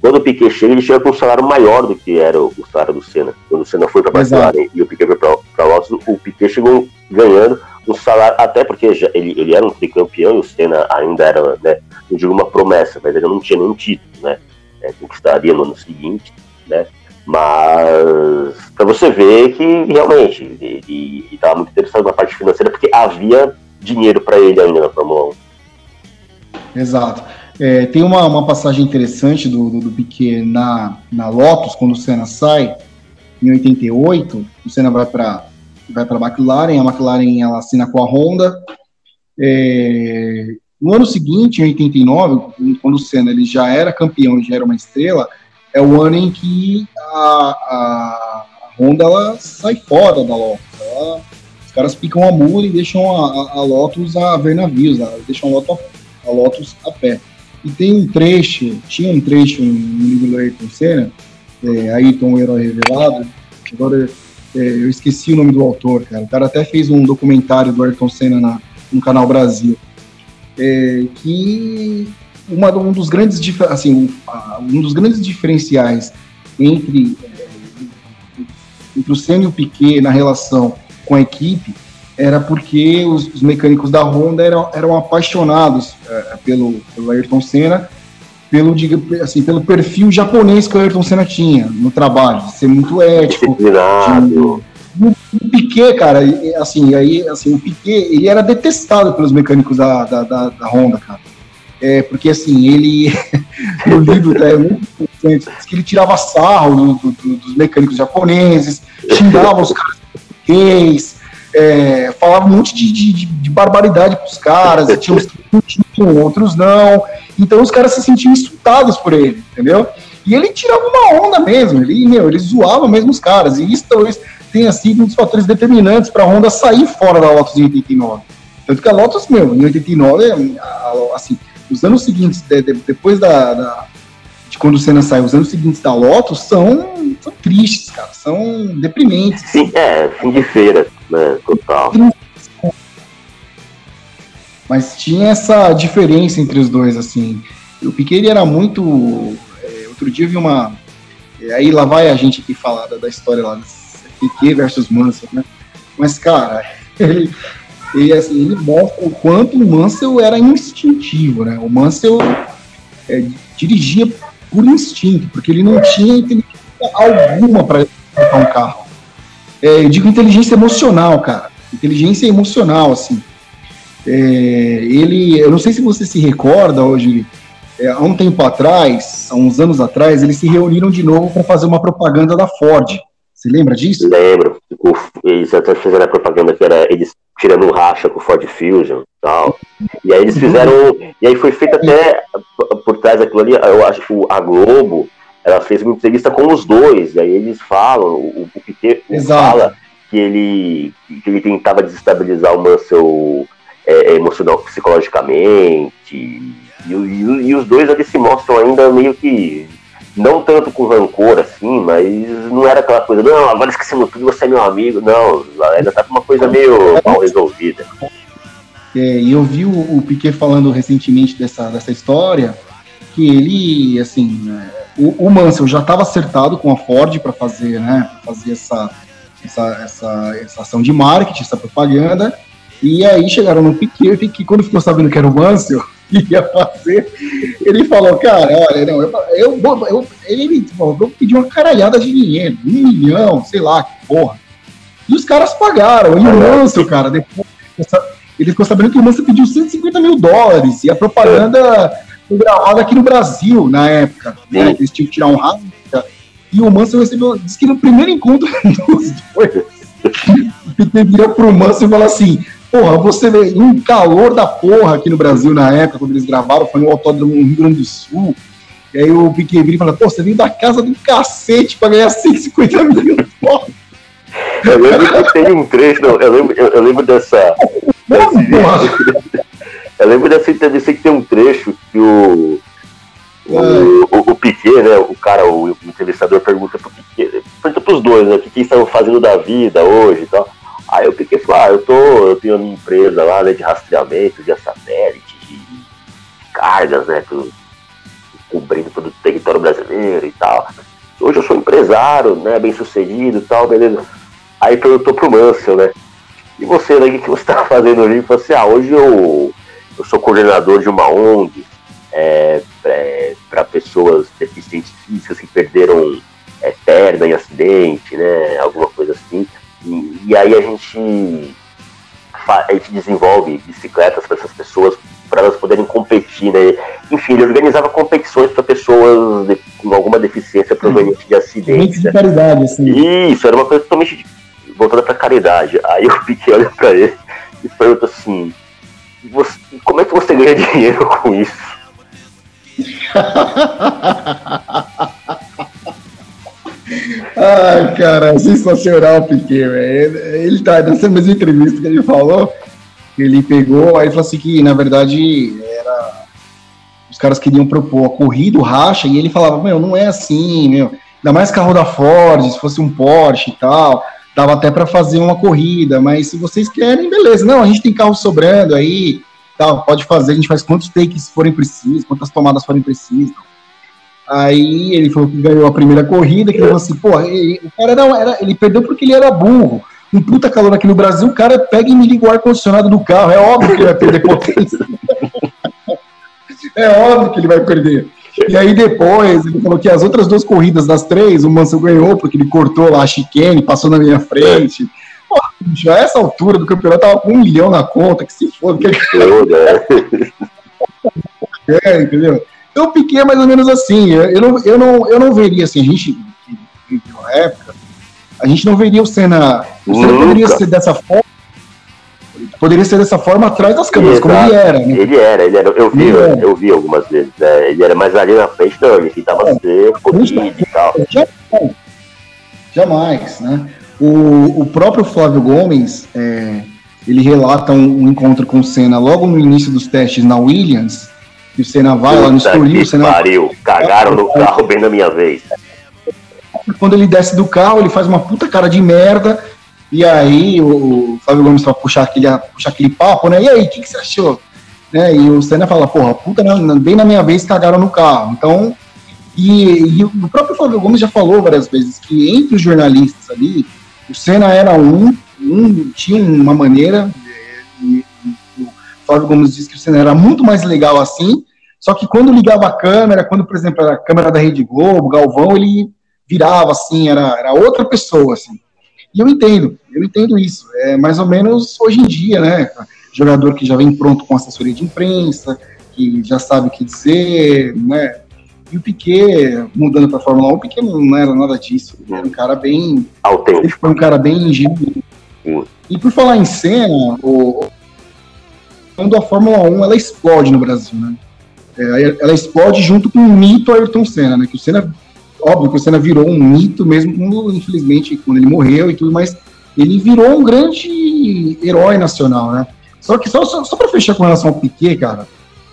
quando o Piquet chega, ele chega com um salário maior do que era o, salário do Senna. Quando o Senna foi para McLaren e o Piquet foi para Lotus, o Piquet chegou ganhando um salário, até porque já, ele, ele era um tricampeão e o Senna ainda era, né, não digo uma promessa, mas ele não tinha nenhum título, né? É, conquistaria no ano seguinte, né? Mas para você ver que realmente ele estava muito interessado na parte financeira porque havia dinheiro para ele ainda na Fórmula 1. Exato. É, tem uma, uma passagem interessante do, do, do Piquet na, na Lotus, quando o Senna sai, em 88, o Senna vai para vai a McLaren, a McLaren ela assina com a Honda. É, no ano seguinte, em 89, quando o Senna ele já era campeão, já era uma estrela, é o ano em que a, a, a Honda ela sai fora da Lotus. Ela, os caras picam a mula e deixam a, a, Lotus a ver navios, deixam a Lotus, a Lotus a pé. E tem um trecho, tinha um trecho no livro do Ayrton Senna, é, Ayrton, o Herói Revelado, agora é, eu esqueci o nome do autor, cara. O cara até fez um documentário do Ayrton Senna na, no canal Brasil. É, que uma, um dos grandes assim um, um dos grandes diferenciais entre, é, entre o Senna e o Piquet na relação com a equipe era porque os, os mecânicos da Honda eram, eram apaixonados é, pelo, pelo Ayrton Senna, pelo, assim, pelo perfil japonês que o Ayrton Senna tinha no trabalho, de ser muito ético, o Piquet, cara, assim, aí, assim, o Piquet, ele era detestado pelos mecânicos da, da, da, da Honda, cara. É, porque, assim, ele, no livro, é muito interessante, que ele tirava sarro do, do, dos mecânicos japoneses, xingava os caras é, falava um monte de, de, de barbaridade pros caras, tinha uns que outros não, então os caras se sentiam insultados por ele, entendeu? E ele tirava uma onda mesmo, ele, meu, ele zoava mesmo os caras, e isso talvez tenha sido um dos fatores determinantes para a Honda sair fora da Lotus em 89. Tanto que a Lotus, meu, em 89, assim, os anos seguintes, de, de, depois da, da, quando o Senna saiu, os anos seguintes da Lotus são, são tristes, cara, são deprimentes. Sim, é, fim de feira, né, total. Mas tinha essa diferença entre os dois, assim. O Piquet era muito. É, outro dia eu vi uma. É, aí lá vai a gente aqui falar da, da história lá, Piquet versus Mansell, né? Mas, cara, ele, ele, assim, ele mostra o quanto o Mansell era instintivo, né? O Mansell é, dirigia por instinto, porque ele não tinha inteligência alguma para um carro. É, eu digo inteligência emocional, cara. Inteligência emocional, assim. É, ele, eu não sei se você se recorda hoje, é, há um tempo atrás, há uns anos atrás, eles se reuniram de novo para fazer uma propaganda da Ford. Você lembra disso? Lembro. eles até fizeram a propaganda que era eles tirando racha com o Ford Fusion e tal. E aí eles fizeram. E aí foi feito até por trás daquilo ali, eu acho que a Globo ela fez uma entrevista com os dois, e aí eles falam, o, o Piquet fala que ele, que ele tentava desestabilizar o Mansell é, emocional, psicologicamente, e, e, e, os dois ali se mostram ainda meio que não tanto com rancor assim, mas não era aquela coisa, não, agora esquecemos tudo, você é meu amigo, não, ainda tá com uma coisa meio mal resolvida. É, eu vi o, o Piquet falando recentemente dessa, dessa história, que ele, assim, é, o, o Mansell já estava acertado com a Ford para fazer, né, fazer essa, essa, essa, essa ação de marketing, essa propaganda, e aí chegaram no Piquet, que quando ficou sabendo que era o Mansell, ia fazer, ele falou, cara, olha, não, eu, eu, eu, ele falou, eu pedi uma caralhada de dinheiro, um milhão, sei lá, que porra. E os caras pagaram, e o Manso, cara, depois ele ficou sabendo que o Manso pediu 150 mil dólares, e a propaganda foi gravada aqui no Brasil, na época, né, eles tinham que tirar um rádio, e o Manso recebeu, disse que no primeiro encontro dos dois, o Peter vira pro Manso e fala assim, Porra, você vê um calor da porra aqui no Brasil na época, quando eles gravaram, foi no Autódromo Rio Grande do Sul. E aí o Piquet vira e fala, pô, você veio da casa do cacete pra ganhar 150 mil dólares. Eu lembro que tem um trecho, eu lembro, eu, eu lembro dessa. eu lembro dessa entrevista que tem um trecho que o. O, o, o Piquet, né? O cara, o, o entrevistador pergunta pro Piquet, pergunta pros dois, né? O que, que eles estão fazendo da vida hoje e tal. Aí eu fiquei falei, ah, eu tô, eu tenho uma empresa lá né, de rastreamento de satélite, de cargas, né? Pro, cobrindo todo o território brasileiro e tal. Hoje eu sou empresário, né? Bem sucedido e tal, beleza. Aí perguntou pro Mansell, né? E você, né? O que, você tá fazendo ali? Eu falei assim, ah, hoje eu, eu sou coordenador de uma ONG é, para pessoas deficientes físicas que perderam é, perna em acidente, né? Alguma coisa assim. E, e aí a gente, a gente desenvolve bicicletas para essas pessoas, para elas poderem competir, né? Enfim, ele organizava competições para pessoas de, com alguma deficiência proveniente de acidentes. de caridade, assim. Isso, era uma coisa totalmente voltada para caridade. Aí eu fiquei olhando para ele e pergunto assim: você, como é que você ganha dinheiro com isso? Ai, cara, sensacional o Piquet, velho. Ele tá nessa mesma entrevista que ele falou, ele pegou, aí falou assim que, na verdade, era. Os caras queriam propor a corrida, o racha, e ele falava, meu, não é assim, meu. Ainda mais carro da Ford, se fosse um Porsche e tal, dava até para fazer uma corrida, mas se vocês querem, beleza. Não, a gente tem carro sobrando aí, tal, pode fazer, a gente faz quantos takes forem precisos, quantas tomadas forem precisas. Aí ele falou que ganhou a primeira corrida, que ele falou assim, pô, o cara não era, ele perdeu porque ele era burro. Um puta calor aqui no Brasil, o cara pega e me liga o ar-condicionado do carro. É óbvio que ele vai perder potência. é óbvio que ele vai perder. E aí depois ele falou que as outras duas corridas das três, o Mansell ganhou porque ele cortou lá a chicane, passou na minha frente. Pô, a essa altura do campeonato tava com um milhão na conta, que se foda. Que... é, entendeu? Então o Piquet é mais ou menos assim. Eu não, eu não, eu não veria assim, a gente na época, a gente não veria o Senna. O Senna poderia ser dessa forma poderia ser dessa forma atrás das câmeras, Exato. como ele era. Né? Ele era, ele era. Eu vi, era. eu vi algumas vezes. Né? Ele era mais ali na frente, não, ele tentava é, pouquinho e tal. Jamais, jamais né? O, o próprio Flávio Gomes, é, ele relata um, um, encontro com o Senna logo no início dos testes na Williams, que o Senna vai Puta lá no Estoril. Senna... pariu, cagaram no carro bem na minha vez. Quando ele desce do carro, ele faz uma puta cara de merda, e aí o, Flávio Gomes vai puxar aquele, puxar aquele papo, né? E aí, o que, que, você achou? Né? E o Senna fala, porra, puta, bem na minha vez cagaram no carro. Então, e, e, o próprio Flávio Gomes já falou várias vezes que entre os jornalistas ali, o Senna era um, um tinha uma maneira, e, e, Flávio Gomes disse que o Senna era muito mais legal assim, só que quando ligava a câmera, quando, por exemplo, a câmera da Rede Globo, Galvão, ele virava assim, era, era outra pessoa, assim. E eu entendo, eu entendo isso. É mais ou menos hoje em dia, né? Jogador que já vem pronto com assessoria de imprensa, que já sabe o que dizer, né? E o Piquet, mudando para a Fórmula 1, o Piquet não era nada disso. Ele era um cara bem. Autêntico. Ele foi um cara bem ingênuo. E por falar em cena, o, quando a Fórmula 1 ela explode no Brasil, né? É, ela explode junto com o mito Ayrton Senna, né? Que o Senna óbvio que o Senna virou um mito, mesmo infelizmente, quando ele morreu e tudo, mas ele virou um grande herói nacional, né? Só que só, só, só para fechar com relação ao Piquet, cara,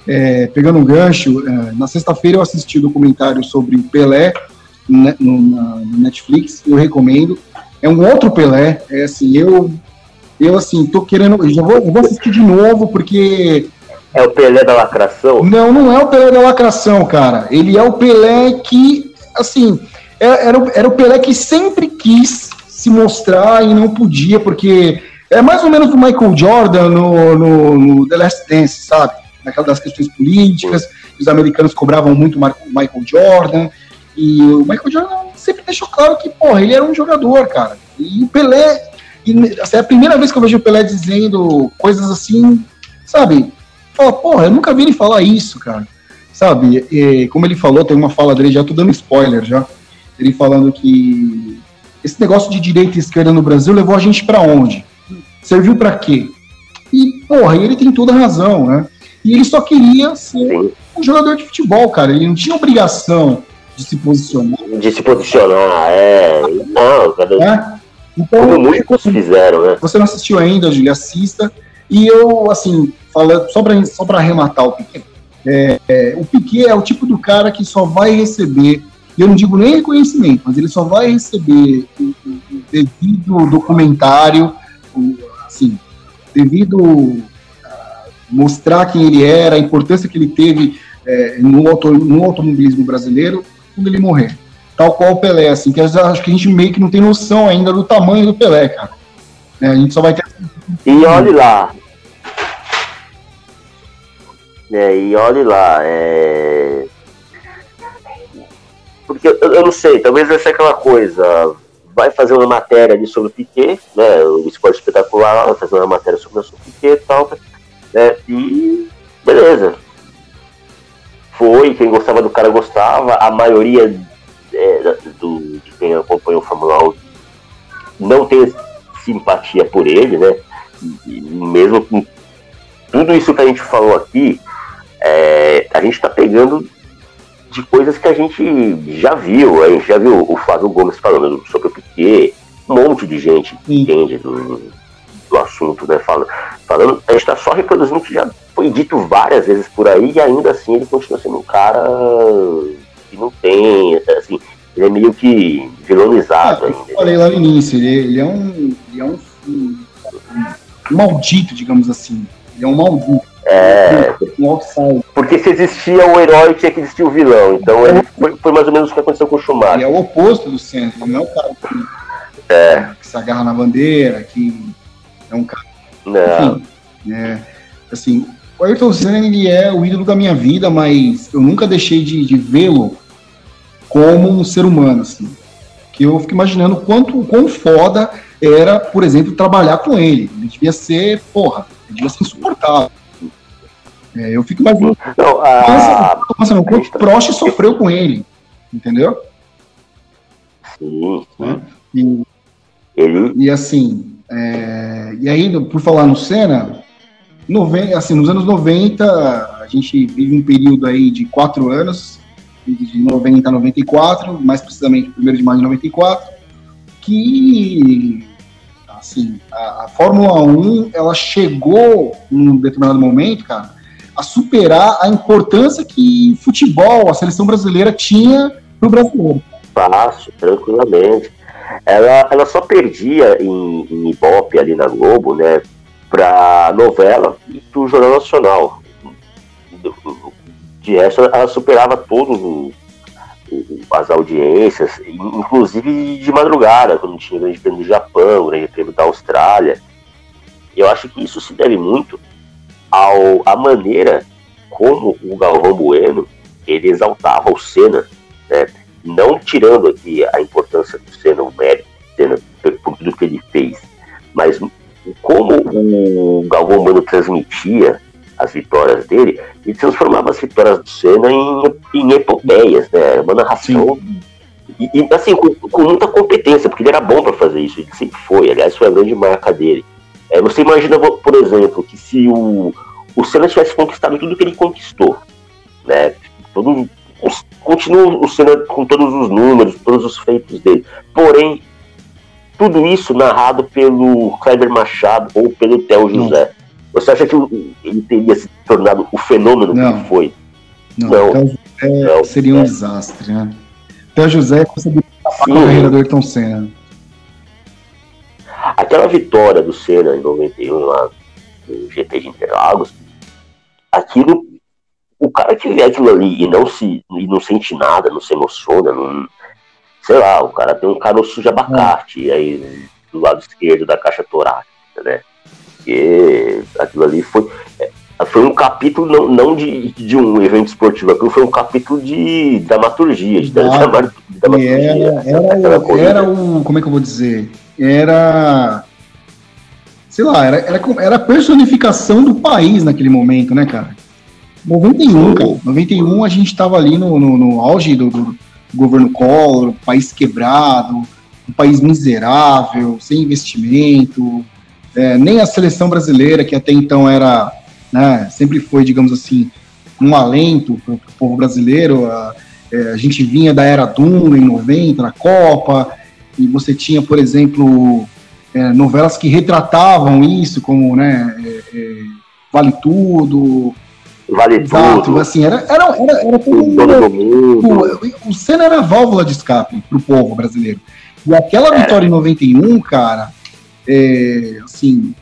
é, pegando um gancho, é, na sexta-feira eu assisti o um documentário sobre o Pelé né, no, na, no, Netflix, eu recomendo. É um outro Pelé, é assim, eu, eu assim, tô querendo, já vou, vou assistir de novo, porque é o Pelé da lacração? Não, não é o Pelé da lacração, cara. Ele é o Pelé que assim, é, era, era o Pelé que sempre quis se mostrar e não podia, porque é mais ou menos o Michael Jordan no, no, no The Last Dance, sabe? Naquela das questões políticas, os americanos cobravam muito o Michael Jordan, e o Michael Jordan sempre deixou claro que, porra, ele era um jogador, cara. E o Pelé, e, assim, é a primeira vez que eu vejo o Pelé dizendo coisas assim, sabe? Fala, porra, eu nunca vi ele falar isso, cara sabe? E, como ele falou, tem uma fala dele, já tô dando spoiler já, ele falando que esse negócio de direita e esquerda no Brasil levou a gente para onde? Serviu para quê? E, porra, ele tem toda a razão, né? E ele só queria ser um jogador de futebol, cara. Ele não tinha obrigação de se posicionar. De se posicionar, é. Não, cara. É? Então, Como muitos fizeram, né? Você não assistiu ainda, Julia, assista. E eu, assim, falando, só para só arrematar o pequeno, é, é, o Piquet é o tipo do cara que só vai receber, eu não digo nem reconhecimento, mas ele só vai receber o, o, o devido documentário, o, assim, devido mostrar quem ele era, a importância que ele teve é, no, auto, no automobilismo brasileiro quando ele morrer. Tal qual o Pelé, assim, que acho que a gente meio que não tem noção ainda do tamanho do Pelé, cara. É, a gente só vai ter. E olhe lá, né? E olhe lá, é... Porque eu, eu, não sei, talvez vai ser aquela coisa, vai fazer uma matéria ali sobre o Piquet, né? O esporte espetacular, vai fazer uma matéria sobre o Piquet e tal, né? E beleza. Foi, quem gostava do cara gostava, a maioria é, do, de quem acompanhou o Fórmula 1 não tem simpatia por ele, né? E mesmo com tudo isso que a gente falou aqui, é, a gente está pegando de coisas que a gente já viu. A gente já viu o Flávio Gomes falando sobre o Piquet, um monte de gente que entende do, do assunto, né? Falando, falando a gente está só reproduzindo o que já foi dito várias vezes por aí e ainda assim ele continua sendo um cara que não tem, assim, ele é meio que vilonizado é, ainda. Eu falei lá no início, ele, ele é um. Ele é um, um, um maldito, digamos assim. Ele é um maldito. É, porque se existia o herói, tinha que existir o vilão. Então ele foi, foi mais ou menos o que aconteceu com o Schumacher. Ele é o oposto do centro, não é o cara que, é. que se agarra na bandeira, que é um cara. Não. Enfim, é, assim, o Ayrton Senna ele é o ídolo da minha vida, mas eu nunca deixei de, de vê-lo como um ser humano, assim. Que eu fico imaginando quanto quão foda era, por exemplo, trabalhar com ele. Ele devia ser, porra, ele devia ser insuportável. É, eu fico imaginando. Não, a... Nossa, quanto Prost sofreu com ele, entendeu? Sim. Né? E, e assim, é, e aí, por falar no Senna, assim, nos anos 90, a gente vive um período aí de quatro anos, de 90 a 94, mais precisamente 1 de maio de 94, que assim, a, a, Fórmula 1 ela chegou num determinado momento, cara, a superar a importância que futebol, a seleção brasileira tinha pro brasileiro. Fácil, tranquilamente. Ela, ela só perdia em, em Ibope ali na Globo, né? Para novela e para o Jornal Nacional. De resto, ela superava todas as audiências, inclusive de madrugada, quando tinha o Grande Prêmio do Japão, o Grande Prêmio da Austrália. Eu acho que isso se deve muito ao, à maneira como o Galvão Bueno ele exaltava o Senna, né? não tirando aqui a importância do Senna, o mérito do Senna por tudo que ele fez, mas como o Galvão Bueno transmitia as vitórias dele, ele transformava as vitórias do Senna em, em epopeias, né? Uma narração. E, e, assim, com, com, muita competência, porque ele era bom para fazer isso, ele sempre foi, aliás, foi a grande marca dele. É, você imagina, por exemplo, que se o, o Senna tivesse conquistado tudo que ele conquistou, né? Todo, continua o Senna com todos os números, todos os feitos dele. Porém, tudo isso narrado pelo Kleber Machado ou pelo Theo José. Não. Você acha que ele teria se tornado o fenômeno não. que foi? Não, não. Theo José não. seria um é. desastre, né? Theo José conseguiu a carreira do Ayrton Senna. Aquela vitória do Senna em 91 lá no GP de Interlagos, aquilo, o cara que vê aquilo ali e não se e não sente nada, não se emociona, não, sei lá, o cara tem um caroço de abacate, é. aí do lado esquerdo da caixa torácica, né? Porque aquilo ali foi, é, foi um capítulo não, não de, de um evento esportivo, aquilo foi um capítulo de dramaturgia, de, dramaturgia. Era, era, era o, como é que eu vou dizer? Era, sei lá, era, era, era a personificação do país naquele momento, né, cara? 91, cara. 91 a gente estava ali no, no, no auge do, do governo Collor, um país quebrado, um país miserável, sem investimento, é, nem a seleção brasileira, que até então era, né, sempre foi, digamos assim, um alento para o povo brasileiro. A, é, a, gente vinha da era Dunga em 90, na Copa, e você tinha, por exemplo, é, novelas que retratavam isso, como né, é, é, Vale Tudo, Vale Exato, tudo. assim, era, era, era, era todo mundo. O, o Senna era a válvula de escape pro povo brasileiro. E aquela é. vitória em 91, cara, é, assim,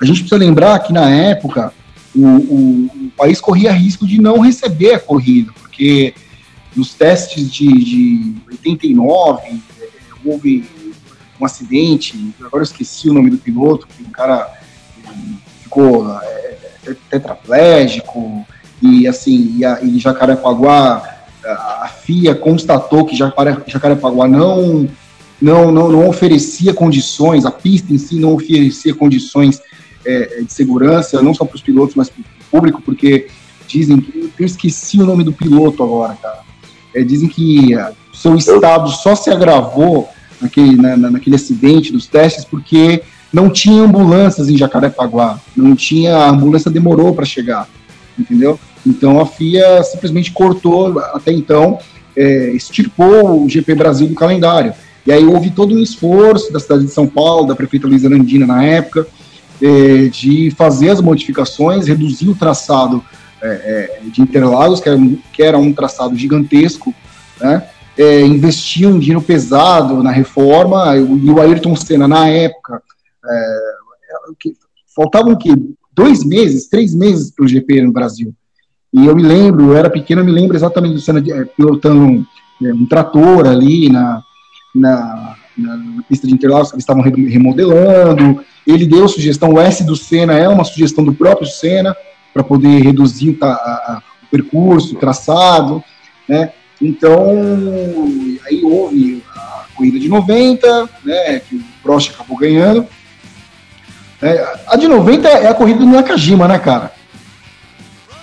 a gente precisa lembrar que na época o, o, o, país corria risco de não receber a corrida, porque nos testes de, de 89 é, houve um acidente, agora eu esqueci o nome do piloto, que o cara é, ficou é, tetraplégico, e assim, e, a, e Jacarepaguá, a FIA constatou que Jacarepaguá não, não, não, não oferecia condições, a pista em si não oferecia condições é, de segurança, não só para os pilotos, mas para o público, porque dizem que, eu esqueci o nome do piloto agora, cara, é, dizem que o seu estado só se agravou naquele, na, naquele acidente dos testes porque não tinha ambulâncias em Jacarepaguá, não tinha, a ambulância demorou para chegar, entendeu? Então a FIA simplesmente cortou, até então, é, extirpou o GP Brasil do calendário. E aí houve todo um esforço da cidade de São Paulo, da prefeita Luiza Nandina na época, é, de fazer as modificações, reduzir o traçado é, é de Interlagos, que era, que era um traçado gigantesco, né? É, investir um dinheiro pesado na reforma, e o Ayrton Senna, na época, é, que, faltavam dois meses, três meses para o GP no Brasil. E eu me lembro, eu era pequeno, eu me lembro exatamente do Senna é, pilotando um, é, um, trator ali na, na, na pista de Interlagos, que eles estavam remodelando. Ele deu sugestão, o S do Senna é uma sugestão do próprio Senna, para poder reduzir a, a, o percurso, o traçado, né? Então, aí houve a corrida de 90, né, que o Prost acabou ganhando. É, a de 90 é a corrida do Nakajima, né, cara?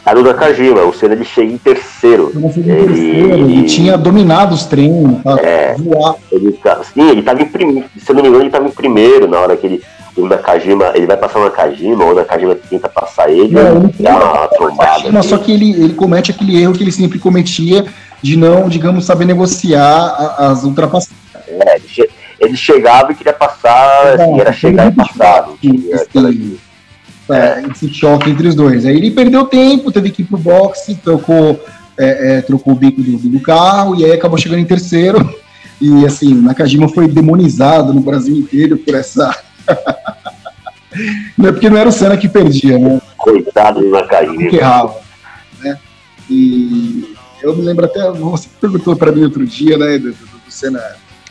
A do Nakajima, o Senna ele chega em terceiro. Ele, terceiro, ele tinha dominado os treinos, tá, é, voar. Ele, tá, sim, ele estava em primeiro, se eu não me engano, ele estava em primeiro na hora que ele o Nakajima, ele vai passar o Nakajima, ou o Nakajima tenta passar ele, não, ele dá uma trombada. Só que ele, ele comete aquele erro que ele sempre cometia de não, digamos, saber negociar as ultrapassagens. É, ele chegava e queria passar, assim, era chegar e passar. É, esse choque entre os dois. Aí ele perdeu tempo, teve que ir pro boxe, trocou, é, é, trocou o bico do, do, carro e aí acabou chegando em terceiro. E assim, Nakajima foi demonizado no Brasil inteiro por essa. não é porque não era o Senna que perdia, né? Coitado do Nakajima. Que errava. Né? E eu me lembro até, você perguntou para mim outro dia, né, do, do, do Senna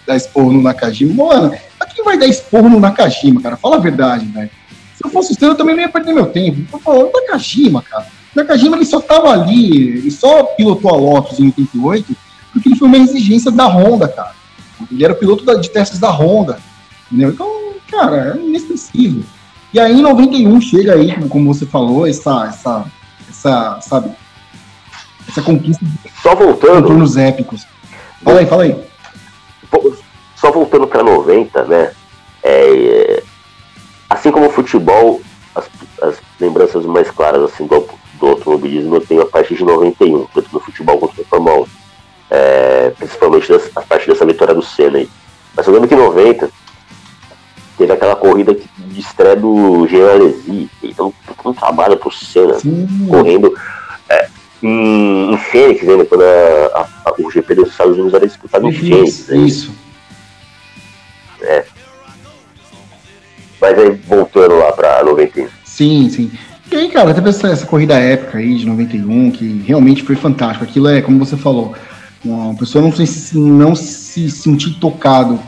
dar esporro no Nakajima. Mano, a quem vai dar esporro no Nakajima, cara? Fala a verdade, velho. Se eu fosse o Senna, eu também não ia perder meu tempo. Eu falo, Nakajima, cara. O Nakajima, ele só tava ali, ele só pilotou a Lotus em 88 porque ele foi uma exigência da Honda, cara. Ele era o piloto de testes da Honda, entendeu? Então, cara, é inesquecível. E aí, em 91, chega aí, como você falou, essa, essa, essa sabe, essa conquista só voltando turnos épicos. Fala aí, fala aí. Só voltando para 90, né? É, assim como o futebol, as, as, lembranças mais claras assim do, do automobilismo eu tenho a partir de 91, tanto no futebol quanto no Fórmula 1. É, principalmente das, a partir dessa vitória do Senna aí. Mas eu lembro que em 90 teve aquela corrida de estreia do Jean Alesi, então um trabalho pro Senna, Sim. correndo. É, em, em Fênix, né, quando a, a, a, o GP dos Estados Unidos era disputado em Fênix. Né? Isso. É. Mas aí, voltando lá pra 91. Sim, sim. E aí, cara, teve essa, essa corrida épica aí de 91, que realmente foi fantástico. Aquilo é, como você falou, uma pessoa não se, não se sentir tocado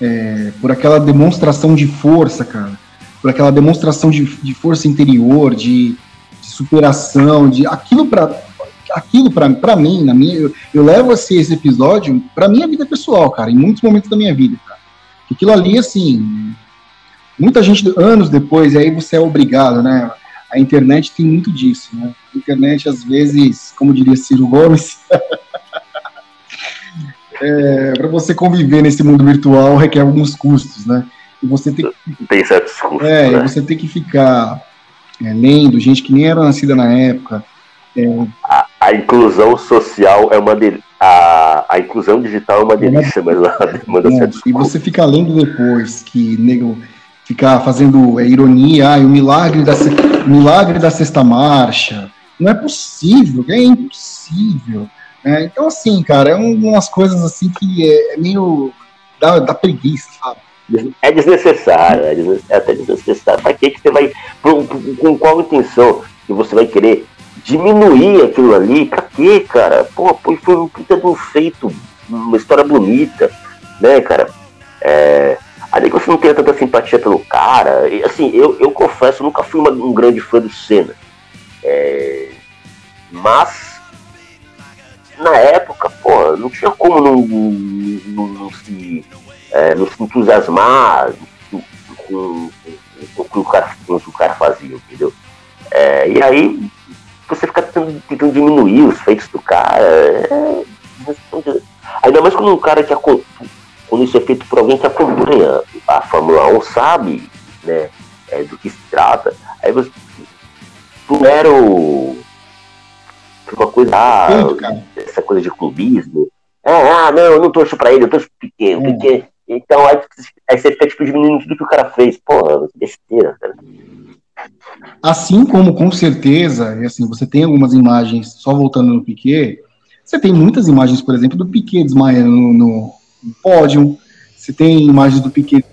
é, por aquela demonstração de força, cara, por aquela demonstração de, de força interior, de, superação, de aquilo para aquilo para mim, na minha, eu, eu levo esse, esse episódio para minha vida pessoal, cara, em muitos momentos da minha vida, cara. Aquilo ali, assim, muita gente anos depois, e aí você é obrigado, né? A internet tem muito disso, né? A internet, às vezes, como diria Ciro Gomes, é, para você conviver nesse mundo virtual requer alguns custos, né? E você tem que, tem certos custos. É, né? você tem que ficar é, lendo, gente que nem era nascida na época. É... A, a, inclusão social é uma de, a, a inclusão digital é uma delícia, mas ela demanda é, E você fica lendo depois que nego ficar fazendo é, ironia, ah, o milagre da milagre da sexta marcha. Não é possível, é impossível. É, então, assim, cara, é umas coisas assim que é, é meio da, da preguiça, sabe? É desnecessário, é, é até desnecessário. Pra que, que você vai. Com qual intenção que você vai querer diminuir aquilo ali? Pra quê, cara? Pô, foi um puta de um feito, uma história bonita, né, cara? É, ali que você não tem tanta simpatia pelo cara. E, assim, eu, eu confesso, nunca fui uma, um grande fã do Senna. É, mas, na época, pô, não tinha como não, não, não se é, não se entusiasmar com, o que o cara, o que o cara fazia, entendeu? É, e aí você fica tentando, tentando, diminuir os feitos do cara. É, ainda mais quando um cara que quando isso é feito por alguém que acompanha a Fórmula 1, sabe né, é, do que se trata. Aí você. Tu era o. Uma coisa. Ah, essa coisa de clubismo. Ah, não, eu não torço pra ele, eu torço pro Piquet. O Piquet então aí, aí você fica tipo, diminuindo tudo que o cara fez. Porra, besteira, cara. Assim como com certeza, e assim, você tem algumas imagens, só voltando no Piquet, você tem muitas imagens, por exemplo, do Piquet desmaiando no, no, no pódio, você tem imagens do Piquet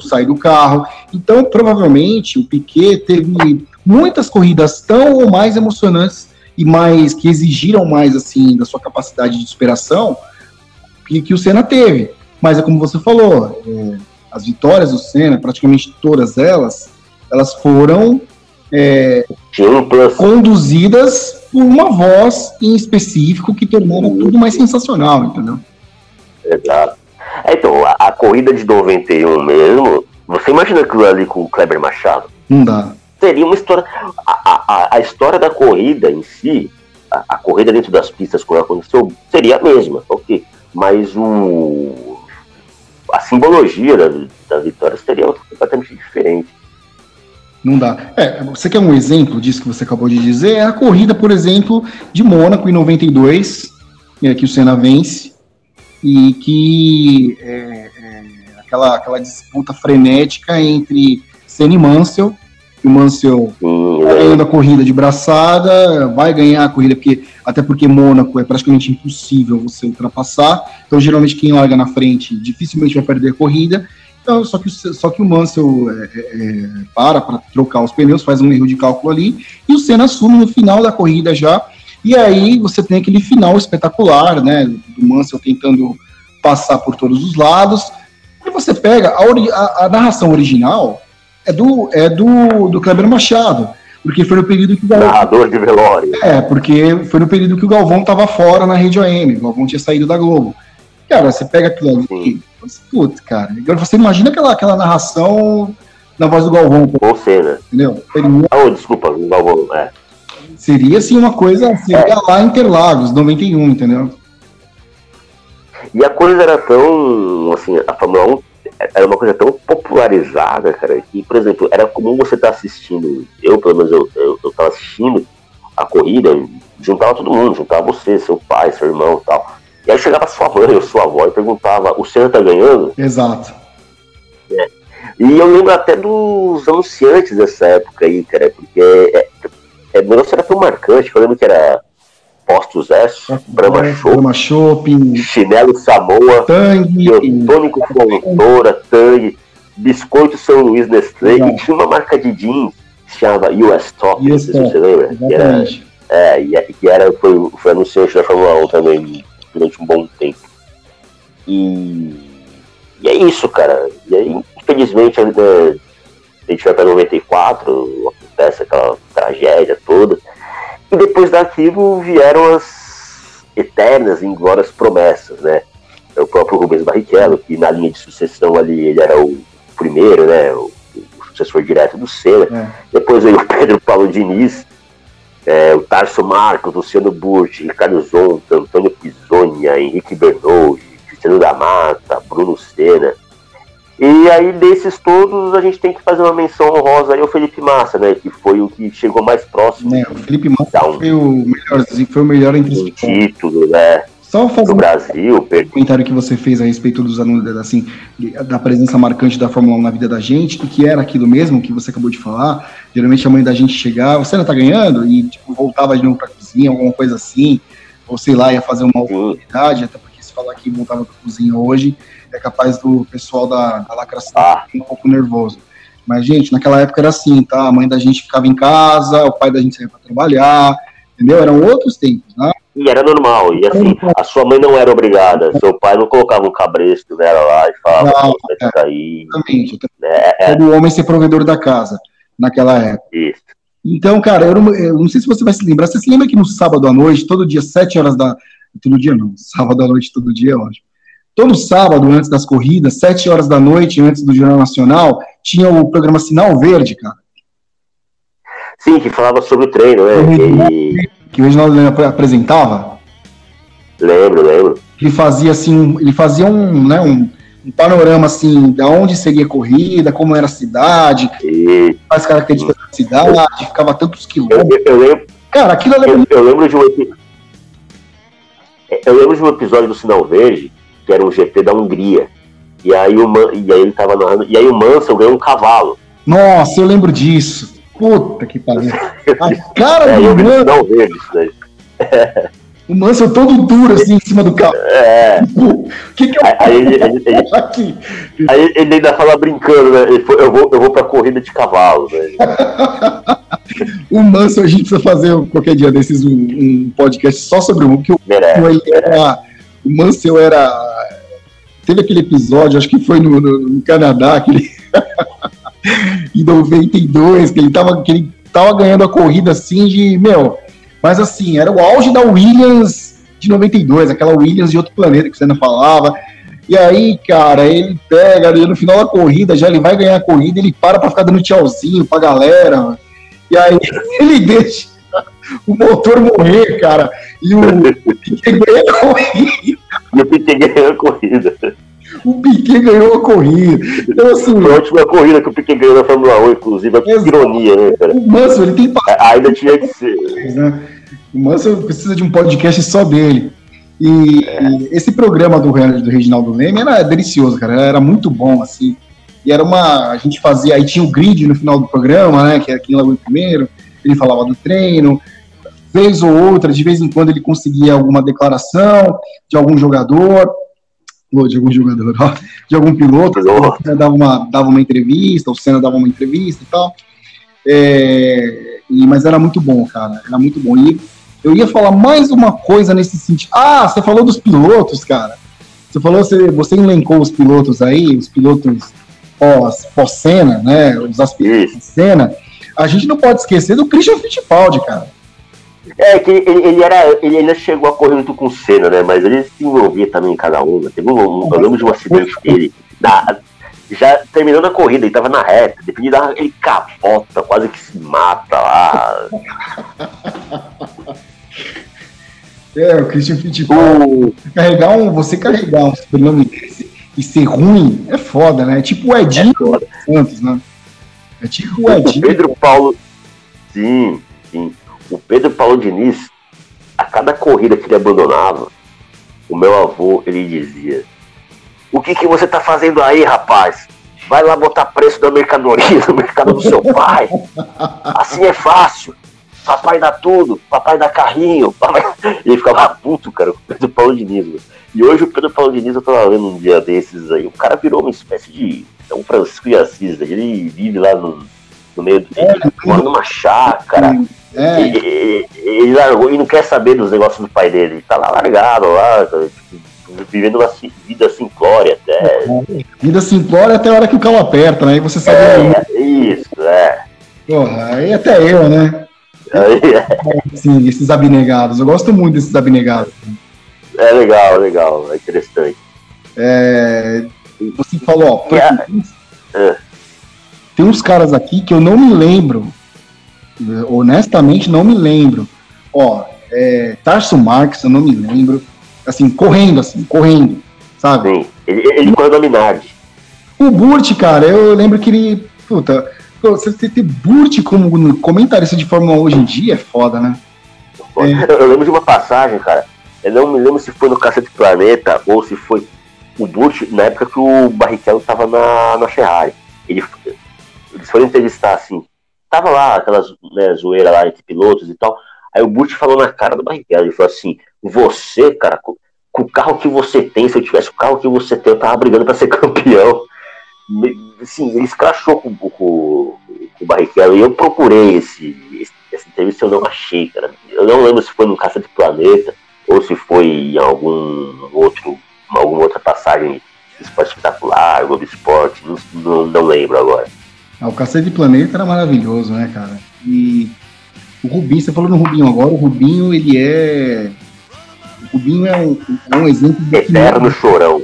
sair do carro. Então, provavelmente, o Piquet teve muitas corridas tão ou mais emocionantes e mais que exigiram mais assim da sua capacidade de superação que, que o Senna teve. Mas é como você falou, é, as vitórias do Senna, praticamente todas elas, elas foram é, conduzidas por uma voz em específico que tornava tudo mais sensacional, entendeu? Exato. É, então, a, a, corrida de 91 mesmo, você imagina aquilo ali com o Kleber Machado? Não dá. Seria uma história. A, a, a história da corrida em si, a, a, corrida dentro das pistas, como aconteceu, seria a mesma, ok. Mas o. A simbologia da, da vitória seria completamente diferente. Não dá. É, você quer um exemplo disso que você acabou de dizer? É a corrida, por exemplo, de Mônaco em 92, é, que o Senna vence, e que é, é, aquela, aquela disputa frenética entre Senna e Mansell, o Mansell vai ganhando a corrida de braçada, vai ganhar a corrida, porque, até porque Mônaco é praticamente impossível você ultrapassar, então geralmente quem larga na frente dificilmente vai perder a corrida, então, só, que, só que o Mansell é, é, é para para trocar os pneus, faz um erro de cálculo ali, e o Senna assume no final da corrida já, e aí você tem aquele final espetacular, né, do Mansell tentando passar por todos os lados, e você pega a, a, a narração original, é do, é do, do Kleber Machado, porque foi no período que o Galvão... Narrador de velório. É, porque foi no período que o Galvão estava fora na Rede AM, o Galvão tinha saído da Globo. Cara, você pega aquilo ali, putz, cara, agora você imagina aquela, aquela narração na voz do Galvão. Ou seja, entendeu? Seria... Oh, desculpa, o Galvão, é. Seria, assim, uma coisa, seria é. lá Interlagos, 91, entendeu? E a coisa era tão, assim, a Fórmula 1 era uma coisa tão popularizada, cara, que, por exemplo, era comum você estar tá assistindo, eu, pelo menos, eu, eu, eu tava assistindo a corrida, juntava todo mundo, juntava você, seu pai, seu irmão e tal. E aí chegava sua mãe ou sua avó e perguntava, o Senna tá ganhando? Exato. É. E eu lembro até dos anunciantes dessa época aí, cara, porque é, é, o negócio era tão marcante, eu lembro que era Postos S, Brahma é, Shopping, Shopping, Chinelo Samoa, Tang, Tônico Fontoura, Tang, Biscoito São Luís Nestlé, e tinha uma marca de jeans que se chamava US Top, US não sei se você lembra. Que era, é, e que era, foi, foi anunciante da Fórmula 1 também durante um bom tempo. E, e é isso, cara. E aí, infelizmente, a, a gente vai para 94, acontece aquela tragédia toda. E depois daquilo vieram as eternas e inglórias promessas, né? É o próprio Rubens Barrichello, que na linha de sucessão ali ele era o primeiro, né? O, o sucessor direto do Senna. É. Depois veio o Pedro Paulo Diniz, é, o Tarso Marcos, Luciano Burti, Ricardo Zonta, Antônio Pisonia, Henrique Bernoulli, Cristiano da Mata, Bruno Senna. E aí, desses todos, a gente tem que fazer uma menção honrosa aí ao Felipe Massa, né? Que foi o que chegou mais próximo. É, o Felipe Massa um, foi o melhorzinho, foi o melhor entre os título, né? Só fazer um Brasil, comentário que você fez a respeito dos alunos, assim, da presença marcante da Fórmula 1 na vida da gente, e que era aquilo mesmo que você acabou de falar. Geralmente a mãe da gente chegava, você não tá ganhando? E tipo, voltava de novo pra cozinha, alguma coisa assim, ou sei lá, ia fazer uma oportunidade, até porque se falar que voltava pra cozinha hoje, é capaz do pessoal da, da lacração ah. ficar um pouco nervoso. Mas, gente, naquela época era assim, tá? A mãe da gente ficava em casa, o pai da gente saía para trabalhar, entendeu? Eram outros tempos, né? E era normal, e assim, a sua mãe não era obrigada, seu pai não colocava um cabresto dela lá e falava, não, você é, ficar aí. Exatamente. É, é. Todo homem ser provedor da casa, naquela época. Isso. Então, cara, eu não, eu não, sei se você vai se lembrar, você se lembra que no sábado à noite, todo dia, sete horas da. Todo dia não, sábado à noite, todo dia, lógico. Todo sábado, antes das corridas, sete horas da noite, antes do Jornal Nacional, tinha o programa Sinal Verde, cara. Sim, que falava sobre o treino, né? E que o Reginaldo apresentava? Lembro, lembro. Ele fazia assim, ele fazia um, né, um, um panorama assim, da onde seria a corrida, como era a cidade, e... as características da cidade, ficava tantos quilômetros. Eu, eu, lembro. Cara, aquilo eu, eu, lembro de um eu lembro de um episódio do Sinal Verde, que era um GP da Hungria. E aí o Man, e aí ele tava narrando, e aí o Mansell ganhou um cavalo. Nossa, eu lembro disso. Puta que pariu. A cara é, do Mansell. Não vejo isso daí. O Mansell todo duro assim em cima do carro. É. O que que eu aí, ele, ele, ele, aqui? Aí ele ainda fala brincando, né? Ele foi, eu, vou, eu vou pra corrida de cavalo, né? o Mansell, a gente precisa fazer qualquer dia desses um, um podcast só sobre o que o, ele era, o Mansell era. Teve aquele episódio, acho que foi no, no, no Canadá, aquele. em 92, que ele tava. Que ele tava ganhando a corrida assim de, meu, mas assim, era o auge da Williams de 92, aquela Williams de outro planeta que você não falava. E aí, cara, ele pega no final da corrida, já ele vai ganhar a corrida, ele para pra ficar dando tchauzinho pra galera. E aí ele deixa o motor morrer, cara. E o Piquet ganha a corrida. E o Piquet ganhou a corrida. O Piquet ganhou a corrida. Então, assim. Foi a última corrida que o Piquet ganhou na Fórmula 1, inclusive. Que ironia, né, cara? O Mansell, ele tem. Ainda tinha que ser. Né? O Mansell precisa de um podcast só dele. E, é. esse programa do, do Reginaldo Leme era delicioso, cara. Era muito bom, assim. E era uma. A gente fazia. Aí tinha o grid no final do programa, né? Que era quem logo primeiro. Ele falava do treino. Vez ou outra, de vez em quando, ele conseguia alguma declaração de algum jogador, ou de algum jogador, de algum piloto. Dava uma, dava uma entrevista, o Senna dava uma entrevista e tal. É, e, mas era muito bom, cara. Era muito bom. E eu ia falar mais uma coisa nesse sentido. Ah, você falou dos pilotos, cara. Você falou, você, você elencou os pilotos aí, os pilotos pós-cena, pós né? Os aspirantes de cena. A gente não pode esquecer do Christian Fittipaldi, cara. É, que ele, ele, era, ele ainda chegou a correr junto com o Senna, né? Mas ele se envolvia também em cada um. Né? Teve um, eu lembro de um acidente dele. Na, já terminando a corrida, ele tava na reta, depois de dar, ele capota, quase que se mata lá. É, o Christian Fittipaldi. Carregar um, você carregar um sobrenome desse e ser ruim é foda, né? É tipo o Edinho é Santos, né? É tipo o Edinho. O Pedro Paulo. Sim, sim. O Pedro Paulo Diniz, a cada corrida que ele abandonava, o meu avô, ele dizia: O que, que você tá fazendo aí, rapaz? Vai lá botar preço da mercadoria no mercado do seu pai. Assim é fácil. Papai dá tudo, papai dá carrinho. Papai... Ele ficava puto, cara, com o Pedro Paulo Diniz. E hoje o Pedro Paulo Diniz, eu tava vendo um dia desses aí, o cara virou uma espécie de. É um Francisco de Assis, ele vive lá no, no meio do. É, mora numa chácara. É. Ele, ele, largou e não quer saber dos negócios do pai dele. Ele tá lá largado, lá, tipo, vivendo uma vida simplória até. Vida simplória até a hora que o carro aperta, né? Aí você sabe. É, isso, é. Porra, aí até eu, né? Sim, esses abnegados. Eu gosto muito desses abnegados. É legal, legal, é interessante. É, você falou, ó, é. é. tem uns caras aqui que eu não me lembro, honestamente não me lembro. Ó, é, Tarso Marx, eu não me lembro. Assim, correndo, assim, correndo, sabe? Sim, ele, ele correu Minardi. O Burt, cara, eu lembro que ele. Puta, você ter Burt como comentarista de Fórmula 1 hoje em dia é foda, né? Eu lembro de uma passagem, cara. Eu não me lembro se foi no Cacete Planeta ou se foi o Burt, na época que o Barrichello tava na, na Ferrari. Ele, eles foram entrevistar assim. Tava lá, aquelas né, zoeira lá entre pilotos e tal. Aí o Burt falou na cara do Barrichello, ele falou assim, você, cara, com, com o carro que você tem, se eu tivesse o carro que você tem, eu tava brigando para ser campeão assim, ele escrachou com, com, com o Barrichello e eu procurei esse, esse, essa entrevista eu não achei, cara. Eu não lembro se foi no Caça de Planeta ou se foi em algum outro, alguma outra passagem Espetacular, Globo Esporte, não, não, não lembro agora. Ah, o Cacete de Planeta era maravilhoso, né, cara? E o Rubinho, você falou no Rubinho agora, o Rubinho, ele é. O Rubinho é um, é um exemplo de. Eterno que... chorão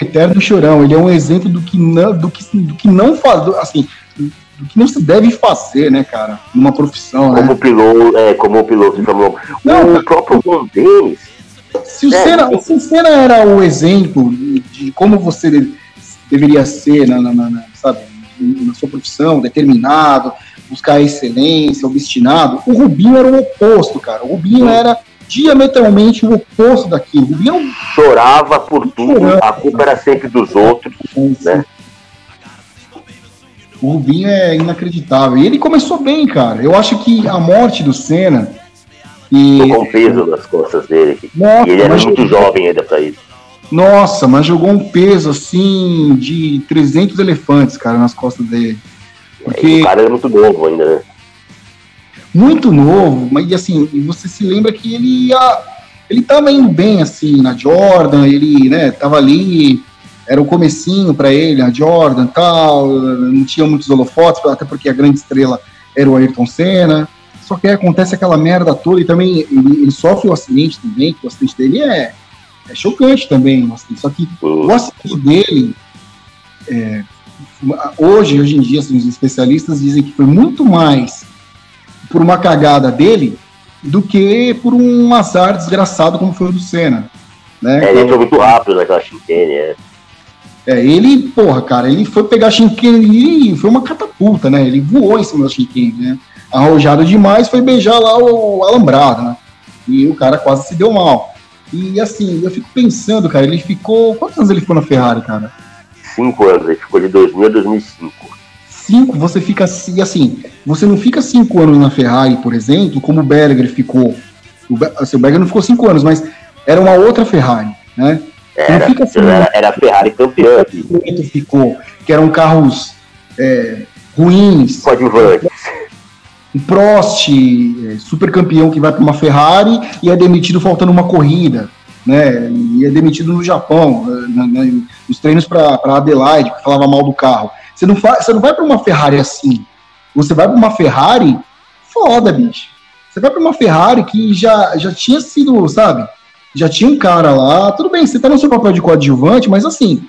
o eterno chorão. Ele é um exemplo do que não, do que, do que não faz, assim, do que não se deve fazer, né, cara, numa profissão, como né? Piloto, é, como piloto Fórmula 1. Não, o próprio Ron Dennis. Se o, é, Senna, se o Senna era o exemplo de como você deve, deveria ser, na, na, na, sabe, na sua profissão, determinado, buscar excelência, obstinado, o Rubinho era o oposto, cara. O Rubinho era diametralmente o oposto daquilo. O Rubinho chorava por tudo, a culpa era sempre dos outros, né? O Rubinho é inacreditável. E ele começou bem, cara. Eu acho que a morte do Senna. E... Jogou um peso nas costas dele. Nossa, e ele era muito jogou... jovem ainda pra isso. Nossa, mas jogou um peso assim de 300 elefantes, cara, nas costas dele. Porque... É, o cara era muito novo ainda, né? muito novo, mas assim, você se lembra que ele ia, ele tava indo bem assim na Jordan, ele, né, tava ali, era o comecinho para ele, a Jordan, tal, não tinha muitos holofotes, até porque a grande estrela era o Ayrton Senna. Só que aí acontece aquela merda toda e também ele, ele sofre o acidente também, que o acidente dele é, é chocante também. Assim, só que o acidente dele, é, hoje, hoje em dia, assim, os especialistas dizem que foi muito mais por uma cagada dele do que por um azar desgraçado como foi o do Senna. Né? É, ele entrou muito rápido naquela chicane, é. É, ele, porra, cara, ele foi pegar a Shinkane e foi uma catapulta, né? Ele voou em cima da Shinkane, né? Arrojado demais, foi beijar lá o alambrado, né? E o cara quase se deu mal. E assim, eu fico pensando, cara, ele ficou. Quantos anos ele ficou na Ferrari, cara? Cinco anos, ele ficou de 2000 a 2005. Cinco, você fica assim, assim, você não fica cinco anos na Ferrari, por exemplo, como o Berger ficou. O, assim, o Berger não ficou cinco anos, mas era uma outra Ferrari, né? Era, fica assim, era, era a Ferrari campeã. Ficou, que eram carros é, ruins. Coadjuvantes. Um Prost, é, super campeão que vai para uma Ferrari e é demitido faltando uma corrida. Né, e é demitido no Japão, na, na, nos treinos para Adelaide, que falava mal do carro. Você não, fa, você não vai para uma Ferrari assim. Você vai para uma Ferrari foda, bicho. Você vai para uma Ferrari que já, já tinha sido, sabe? Já tinha um cara lá, tudo bem, você tá no seu papel de coadjuvante, mas assim,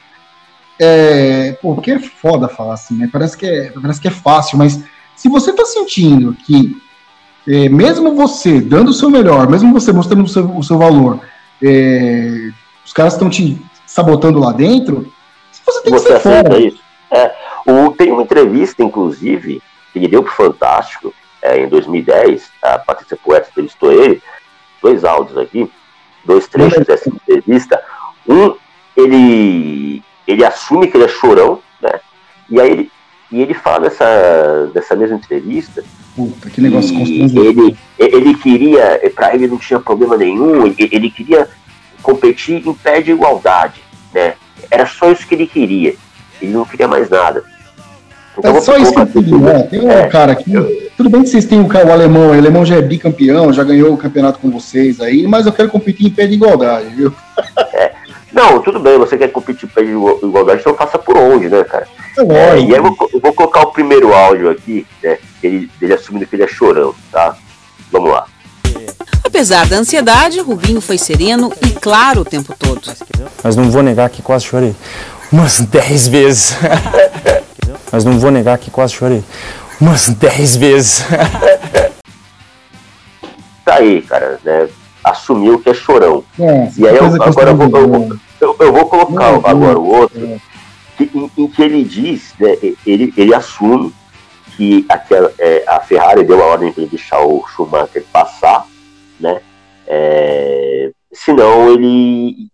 é, pô, porque é foda falar assim, né? Parece que é, parece que é fácil, mas se você tá sentindo que é, mesmo você dando o seu melhor, mesmo você mostrando o seu, o seu valor, é, os caras estão te sabotando lá dentro, você tem você que ser fora. Isso. É, o, tem uma entrevista, inclusive, que ele deu pro Fantástico é, em 2010, a Patrícia Poeta entrevistou ele, dois áudios aqui, dois trechos dessa entrevista. Um, ele, ele assume que ele é chorão, né? E aí ele, e ele fala nessa, nessa mesma entrevista. Puta, que negócio ele, ele queria, para ele não tinha problema nenhum, ele, ele queria competir em pé de igualdade, né? Era só isso que ele queria. Ele não queria mais nada. É só isso que eu pedi, né? Tem um é, cara aqui. Eu... Tudo bem que vocês têm o, o alemão, o alemão já é bicampeão, já ganhou o campeonato com vocês aí, mas eu quero competir em pé de igualdade, viu? É. Não, tudo bem, você quer competir em pé de igualdade, então faça por onde, né, cara? É, é e aí eu vou, eu vou, colocar o primeiro áudio aqui, né? Ele, ele assumindo que ele é chorão, tá? Vamos lá. Apesar da ansiedade, Rubinho foi sereno e claro o tempo todo. Mas não vou negar que quase chorei. Umas 10 vezes. Mas não vou negar que quase chorei umas 10 vezes. tá aí, cara, né? Assumiu que é chorão. É, e aí eu, agora eu vou, eu, eu, eu vou colocar não, agora o outro, é. que, em, em, que ele diz, né, ele, ele assume que aquela, é, a Ferrari deu a ordem para ele deixar o Schumacher passar, né? É, senão ele,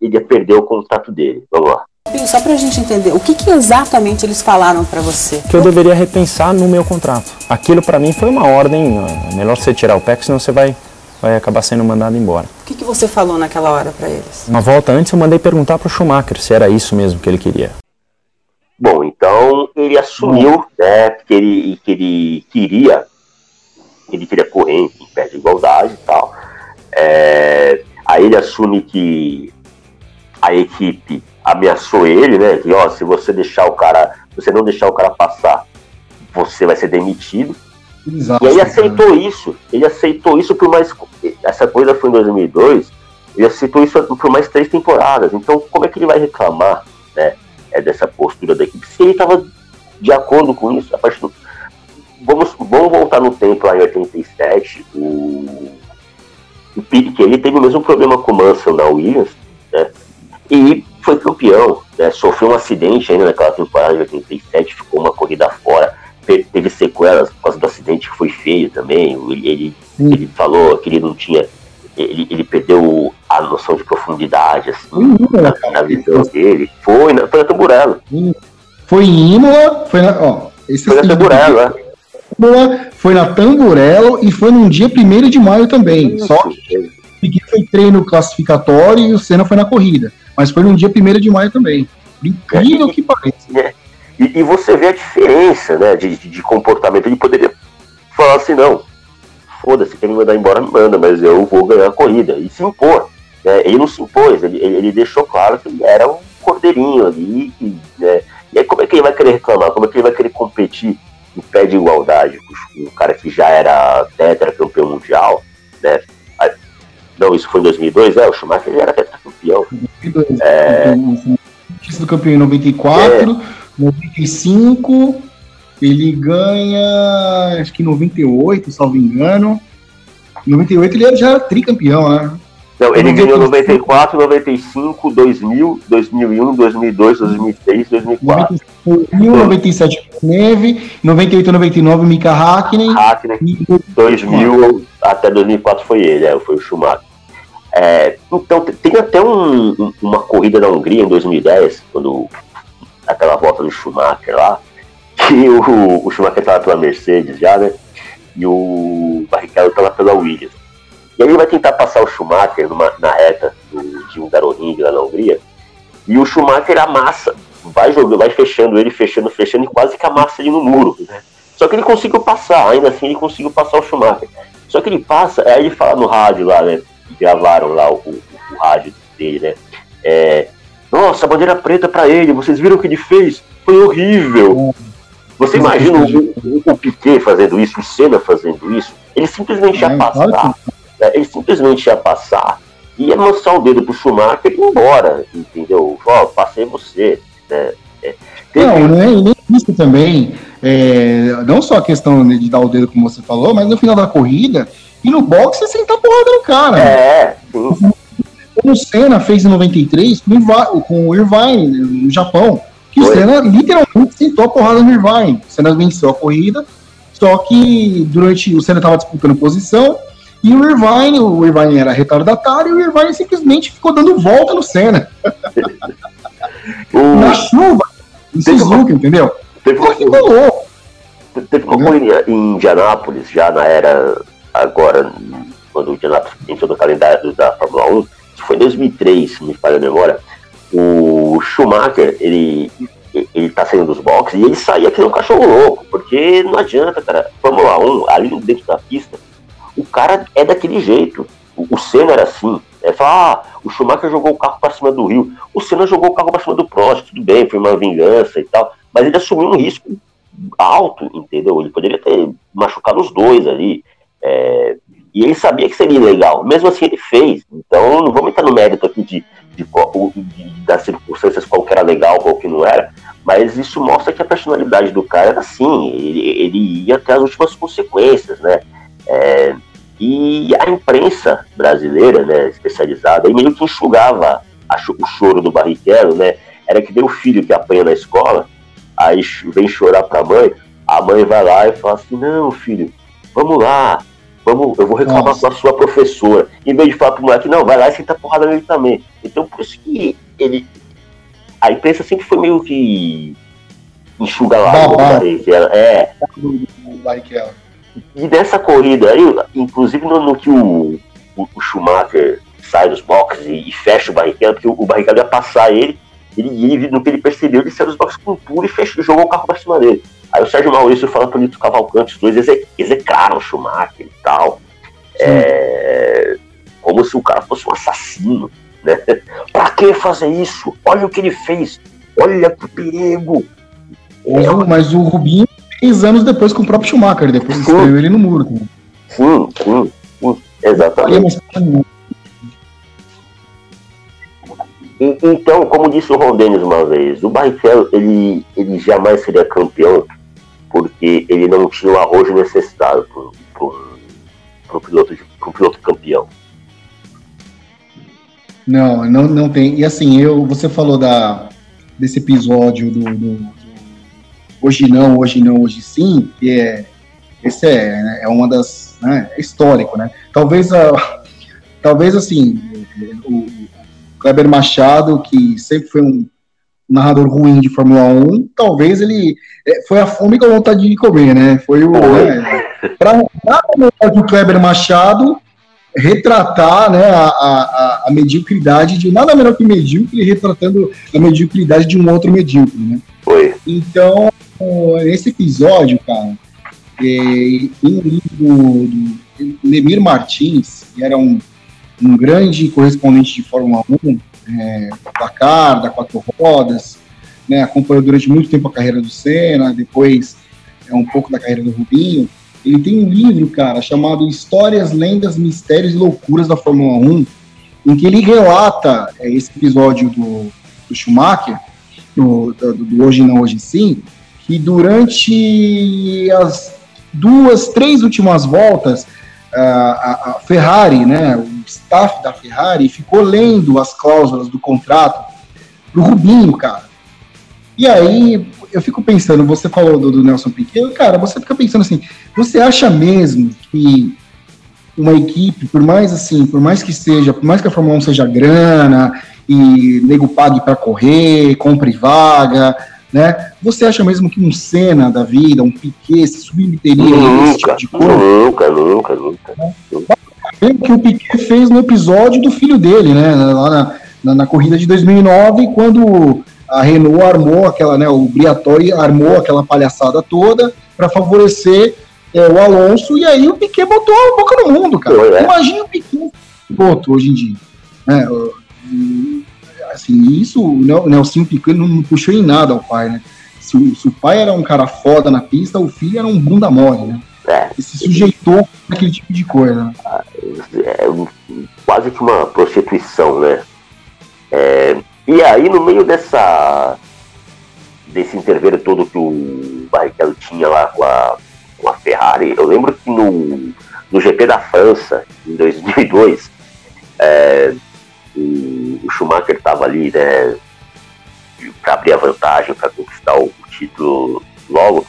ele ia perder o contato dele. Vamos lá. Só para a gente entender, o que, que exatamente eles falaram para você? Que eu deveria repensar no meu contrato. Aquilo para mim foi uma ordem, é melhor você tirar o PEC, senão você vai, vai acabar sendo mandado embora. O que, que você falou naquela hora para eles? Uma volta antes eu mandei perguntar para o Schumacher se era isso mesmo que ele queria. Bom, então ele assumiu né, que, ele, que ele queria ele queria correr em pé de igualdade e tal. É, aí ele assume que a equipe ameaçou ele, né? Que ó, se você deixar o cara, você não deixar o cara passar, você vai ser demitido. Exato, e aí aceitou cara. isso. Ele aceitou isso por mais. Essa coisa foi em 2002. Ele aceitou isso por mais três temporadas. Então, como é que ele vai reclamar, né? É dessa postura da equipe? Se ele estava de acordo com isso, a partir do... vamos, vamos voltar no tempo lá em 87. O, o Piquet, ele teve o mesmo problema com o Mansell na Williams, né? E foi campeão, né? sofreu um acidente ainda naquela temporada de 87, ficou uma corrida fora, teve sequelas por causa do acidente que foi feio também. Ele, ele, ele falou que ele não tinha. Ele, ele perdeu a noção de profundidade, assim, na, na, visão dele. Foi na, foi na Tamburello. Foi em Imola, foi na. Ó, esse foi na Tamburello, é. Foi na Tamburello e foi num dia 1 de maio também. Isso, Só que foi treino classificatório e o Senna foi na corrida mas foi no dia 1 de maio também. Incrível é, que pareça. É. E, e, você vê a diferença né, de, de, comportamento. Ele poderia falar assim: não, foda-se, quer me mandar embora, me manda, mas eu vou ganhar a corrida. E se impor. Né? Ele não se impôs, ele, ele, deixou claro que ele era um cordeirinho ali. E, né? e aí, como é que ele vai querer reclamar? Como é que ele vai querer competir em pé de igualdade com o cara que já era tetracampeão mundial, né? Não, isso foi em 2002, é, o Schumacher já era tetracampeão. 2002, é... do campeão em 94, é... 95, ele ganha, acho que em 98, salvo engano. Em 98 ele já era tricampeão, né? Não, ele ganhou 94, 95, 2000, 2001, 2002, 2003, 2004. 2000, 97 Neve, 98, 99 Mika Hakkinen. Hakkinen, 2000 até 2004 foi ele, é, foi o Schumacher. É, então, tem até um, uma corrida na Hungria em 2010, quando aquela volta do Schumacher lá, que o, o Schumacher estava pela Mercedes já, né? E o Barrichello estava pela Williams. E aí ele vai tentar passar o Schumacher numa, na reta do, de um Garoring lá na Hungria. E o Schumacher amassa, vai jogando, vai fechando ele, fechando, fechando, e quase que amassa ele no muro. Né? Só que ele conseguiu passar, ainda assim ele conseguiu passar o Schumacher. Só que ele passa, aí ele fala no rádio lá, né? Gravaram lá o, o, o rádio dele, né? É, Nossa, bandeira preta para ele, vocês viram o que ele fez? Foi horrível. Você imagina o, o, Piquet fazendo isso, o Senna fazendo isso? Ele simplesmente ia passar né? Ele simplesmente ia passar, ia amansar o dedo pro Schumacher e ir embora, entendeu? Ó, oh, passei você. Né? É, teve... Não, não é nem isso também. É, não só a questão de dar o dedo, como você falou, mas no final da corrida, e no boxe você sentar porrada no cara. É, sim. Como o Senna fez em 93 com o Irvine, no Japão. Que Foi. o Senna literalmente sentou a porrada no Irvine. O Senna venceu a corrida, só que durante o Senna estava disputando posição, e o Irvine, o Irvine era retardatário, e o Irvine simplesmente ficou dando volta no Senna. Na chuva, em Suzuka, entendeu? Teve uma, teve uma corrida em Indianápolis, já na era, agora, quando o Indianápolis entrou no calendário da Fórmula 1, foi em 2003, se me falha a memória, o Schumacher, ele ele tá saindo dos boxes e ele saía que nem um cachorro louco, porque não adianta, cara. Fórmula 1, ali dentro da pista, o cara é daquele jeito. O, o Senna era assim. É falar, ah, o Schumacher jogou o carro para cima do Rio. O Senna jogou o carro para cima do Prost, tudo bem, foi uma vingança e tal. Mas ele assumiu um risco alto, entendeu? Ele poderia ter machucado os dois ali. É, e ele sabia que seria legal. Mesmo assim, ele fez. Então, não vamos entrar no mérito aqui de, de, de, das circunstâncias qual que era legal, qual que não era. Mas isso mostra que a personalidade do cara era assim. Ele, ele ia até as últimas consequências, né? É, e a imprensa brasileira, né, especializada, meio que enxugava a, o choro do Barrichello, né? Era que deu o filho que apanha na escola, aí vem chorar pra mãe, a mãe vai lá e fala assim, não, filho, vamos lá, vamos, eu vou reclamar Nossa. com a sua professora. Em vez de falar pro moleque, não, vai lá e senta porrada nele também. Então por isso que ele. A imprensa sempre foi meio que enxuga lá o Barrichello. É. E nessa corrida aí, inclusive no, no que o, o, o, Schumacher sai dos boxes e, e fecha o Barrichello, porque o, o Barrichello ia passar ele, ele, ele, no que ele percebeu, ele saiu dos boxes com tudo e fechou, jogou o carro pra cima dele. Aí o Sérgio Maurício fala pro Nito Cavalcante, os dois execraram o Schumacher e tal. É, como se o cara fosse um assassino. Né? pra que fazer isso? Olha o que ele fez. Olha que perigo. Mas o Rubinho três anos depois com o próprio Schumacher, depois escreveu ele no muro. Também. Sim, sim, sim, exatamente. Então, como disse o Ron Dennis uma vez, o Barrichello ele, ele jamais seria campeão porque ele não tinha o arrojo necessário para um piloto, piloto campeão. Não, não, não tem. E assim, eu, você falou da, desse episódio do, do hoje não, hoje não, hoje sim, que é esse é, né, é uma das né, é histórico, né? Talvez a, talvez assim o Kleber Machado que sempre foi um narrador ruim de Fórmula 1, talvez ele é, foi a fome com a vontade de comer, né? Foi o né, para o Kleber Machado retratar né, a, a, a, mediocridade de nada menor que medíocre, retratando a mediocridade de um outro medíocre, né? Foi. Então, esse episódio, cara, é, um livro do, Lemir Martins, que era um, um grande correspondente de Fórmula 1, é, da Car, da Quatro Rodas, né, acompanhou durante muito tempo a carreira do Senna, depois é, um pouco da carreira do Rubinho, ele tem um livro, cara, chamado Histórias, Lendas, Mistérios e Loucuras da Fórmula 1, em que ele relata é, esse episódio do, do Schumacher, do, do, do, Hoje Não, Hoje Sim, que durante as duas, três últimas voltas, a, a Ferrari, né, staff da Ferrari, ficou lendo as cláusulas do contrato pro Rubinho, cara. E aí, eu fico pensando, você falou do, do Nelson Piquet, cara, você fica pensando assim, você acha mesmo que uma equipe, por mais assim, por mais que seja, por mais que a Fórmula 1 seja grana e nego pague para correr, compre vaga, né? Você acha mesmo que um Senna da vida, um Piquet, se submeteria a esse tipo de coisa? Nunca, nunca, nunca. É o que o Piquet fez no episódio do filho dele, né? Lá na, na, na corrida de 2009, quando a Renault armou aquela, né? O Briatore armou aquela palhaçada toda para favorecer é, o Alonso, e aí o Piquet botou a boca no mundo, cara. É. Imagina o Piquet piloto hoje em dia. Né? Assim, isso, o Nelson Piquet não, não puxou em nada ao pai, né? Se, se, o pai era um cara foda na pista, o filho era um bunda mole, né? É. E se sujeitou aquele tipo de coisa. É, quase que uma prostituição, né? É, e aí, no meio dessa desse intervalo todo que o Barrichello tinha lá com a com a Ferrari. Eu lembro que no, no GP da França, em 2002, é, o, o, Schumacher estava ali, né, para abrir a vantagem, para conquistar o, título logo.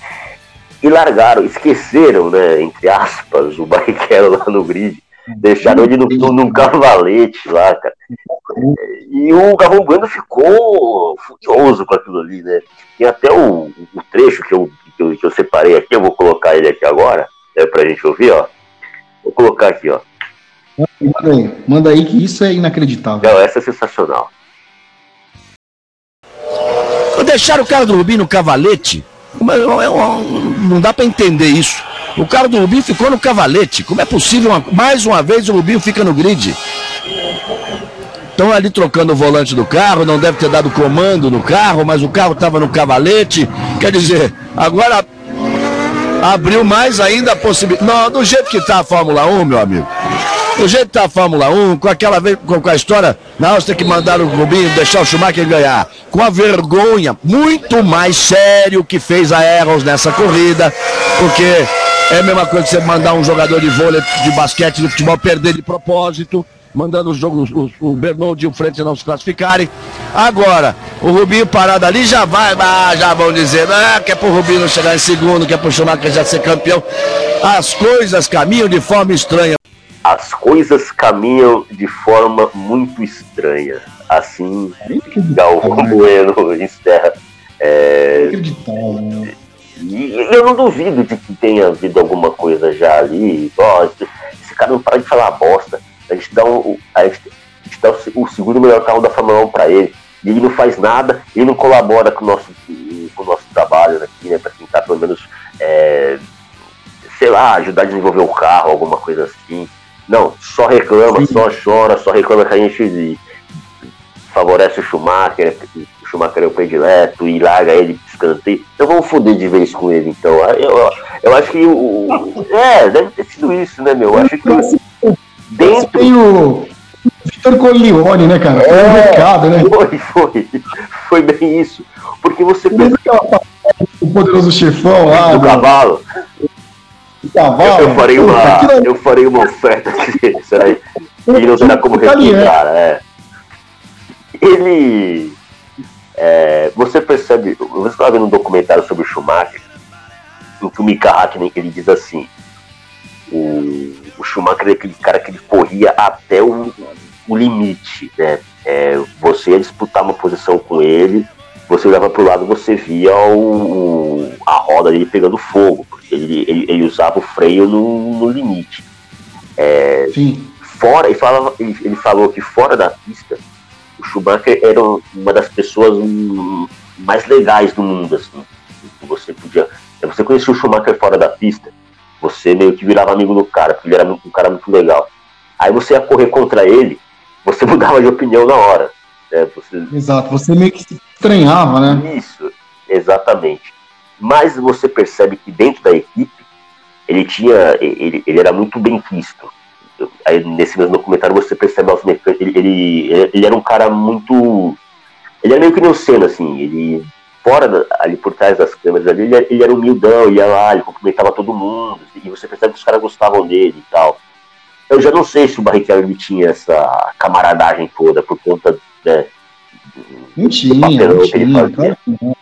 E largaram, esqueceram, né, entre aspas, o Barrichello lá no grid. Deixaram ele no, num cavalete lá, cara. E o Galvão Bueno ficou furioso com aquilo ali, né? E até o, o trecho que eu que eu, que eu separei aqui, eu vou colocar ele aqui agora, é pra gente ouvir, ó. Vou colocar aqui, ó. Manda aí, manda aí que isso é inacreditável. Não, essa é sensacional. Deixaram o cara do Rubinho no cavalete. Não dá para entender isso. O cara do Rubinho ficou no cavalete. Como é possível? Mais uma vez o Rubinho fica no grid. Estão ali trocando o volante do carro, não deve ter dado comando no carro, mas o carro estava no cavalete. Quer dizer, agora abriu mais ainda a possibilidade. Não, do jeito que está a Fórmula 1, meu amigo. Do jeito que está a Fórmula 1, com aquela com, a história, você tem que mandar o Rubinho, deixar o Schumacher ganhar. Com a vergonha muito mais sério que fez a Arrows nessa corrida, porque é a mesma coisa que você mandar um jogador de vôlei, de basquete, de futebol perder de propósito mandando os jogos, o, Bernardo e o Frente não se classificarem. Agora, o Rubinho parado ali já vai, ah, já vão dizer, ah, que é pro Rubinho não chegar em segundo, que é pro Schumacher já ser campeão. As coisas caminham de forma estranha. As coisas caminham de forma muito estranha. Assim, Galvão Bueno encerra. É... Né? E eu não duvido de que tenha havido alguma coisa já ali. Ó, esse cara não para de falar bosta. A gente dá, um, a gente, a gente dá o, segundo melhor carro da Fórmula 1 para ele. E ele não faz nada, ele não colabora com o nosso, com o nosso trabalho aqui, né? Para tentar pelo menos, é, sei lá, ajudar a desenvolver o carro, alguma coisa assim. Não, só reclama, Sim. só chora, só reclama que a gente favorece o Schumacher, o Schumacher é o predileto e larga ele de escanteio. Então vamos foder de vez com ele, então. Eu, eu, acho que o. É, deve ter sido isso, né, meu? Eu acho que dentro. Tem o Vitor Corleone, né, cara? É, um recado, né? Foi, foi. Foi bem isso. Porque você pensa. O poderoso chefão lá. Do cavalo. O cavalo. Eu, eu farei uma, eu farei uma oferta aí. E não será como respeitar, é. Ele. É, você percebe, você estava vendo um documentário sobre o Schumacher, em que o Mika Hakkinen ele diz assim: o, o Schumacher é aquele cara que ele corria até o, o limite, né? É, você ia disputar uma posição com ele, você olhava para o lado você via o, a roda dele pegando fogo, porque ele, ele, ele usava o freio no, no limite. É, Sim. Fora, ele, falava, ele, ele, falou que fora da pista, o Schumacher era uma das pessoas mais legais do mundo, assim. Você podia. Você conhecia o Schumacher fora da pista, você meio que virava amigo do cara, porque ele era um cara muito legal. Aí você ia correr contra ele, você mudava de opinião na hora. Né? Você... Exato, você meio que se estranhava, né? Isso, exatamente. Mas você percebe que dentro da equipe, ele tinha, ele, ele era muito bem quisto. Aí, nesse mesmo documentário você percebe ele, ele, ele era um cara muito. Ele era meio que Senna, assim, ele fora ali por trás das câmeras ali, ele, ele era humildão, ia lá, ele cumprimentava todo mundo, e você percebe que os caras gostavam dele e tal. Eu já não sei se o Barrichello ele tinha essa camaradagem toda por conta né, não tinha, não tinha, claro que não.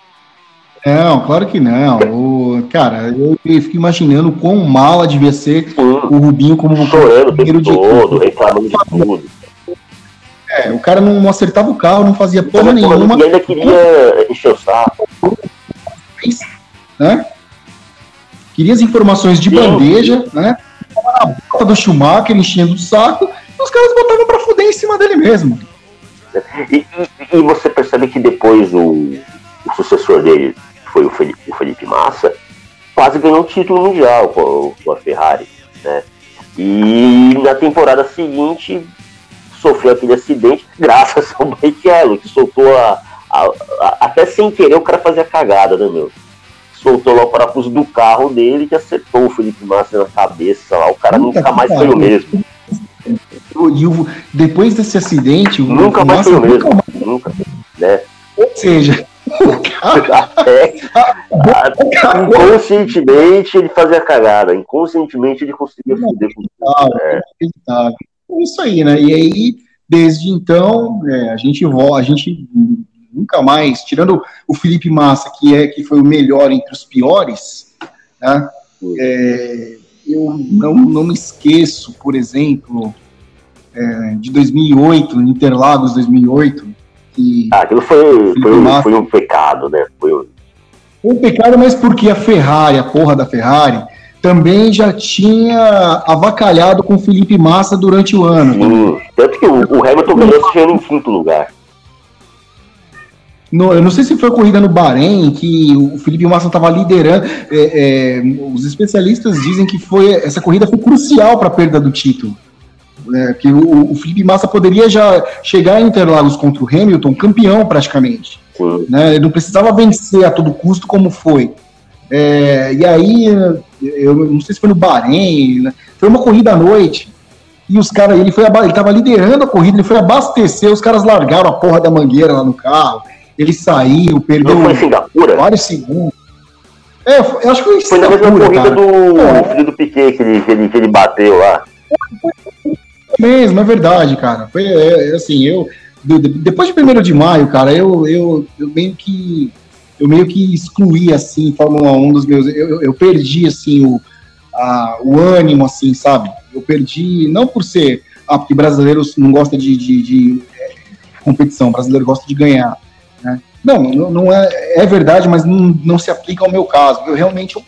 Não, claro que não. O, cara, eu, eu fico imaginando quão mala devia ser Sim. o Rubinho como chorando o tempo todo, reclamando de tudo. É, o cara não, acertava o carro, não fazia porra nenhuma. E ainda queria encher o saco. Né? Queria as informações de Sim. bandeja, né? A bota do Schumacher enchendo o saco, e os caras botavam pra fuder em cima dele mesmo. E, e, e você percebe que depois o, o sucessor dele foi o Felipe, o Felipe Massa, quase ganhou o título mundial com, com a Ferrari, né? E na temporada seguinte sofreu aquele acidente graças ao Barrichello, que soltou a, a, a, até sem querer o cara fazia cagada, né, meu? Soltou lá o parafuso do carro dele que acertou o Felipe Massa na cabeça lá, o cara Puta nunca mais foi o mesmo. E o, depois desse acidente, o nunca mais foi o mesmo. Nunca, né? Ou seja, o cara, até, inconscientemente ele fazia cagada, inconscientemente ele conseguia foder com tudo. É. é. Isso aí, né? E aí, desde então, é, a gente a gente nunca mais, tirando o Felipe Massa, que é que foi o melhor entre os piores, né? É, eu não, não me esqueço, por exemplo, é, de 2008, Interlagos 2008. Que ah, aquilo foi, foi, Massa, foi, um pecado, né? Foi um... um pecado, mas porque a Ferrari, a porra da Ferrari, também já tinha avacalhado com o Felipe Massa durante o ano. Sim, tanto que o, o Hamilton ganhou chegando em quinto lugar. No, eu não sei se foi a corrida no Bahrein que o Felipe Massa estava liderando. É, é, os especialistas dizem que foi essa corrida foi crucial para a perda do título. É, que o, o, Felipe Massa poderia já chegar em Interlagos contra o Hamilton campeão praticamente. Né? Ele não precisava vencer a todo custo como foi. É, e aí, eu não sei se foi no Bahrein, né? foi uma corrida à noite. E os caras, ele foi ele estava liderando a corrida, ele foi abastecer, os caras largaram a porra da mangueira lá no carro ele saiu, perdeu foi vários segundos. É, eu acho que foi, foi na mesma corrida cara. do é. filho do Piquet que ele, que, ele, que ele bateu lá. Mesmo, é verdade, cara. Foi é, é assim, eu. Depois de 1 de maio, cara, eu, eu, eu meio que. Eu meio que excluí, assim, Fórmula 1 dos meus. Eu, eu perdi, assim, o, a, o ânimo, assim, sabe? Eu perdi, não por ser. Ah, porque brasileiros não gostam de, de, de é, competição, brasileiro gosta de ganhar. Né? Não, não é, é verdade, mas não, não se aplica ao meu caso. Eu realmente, eu,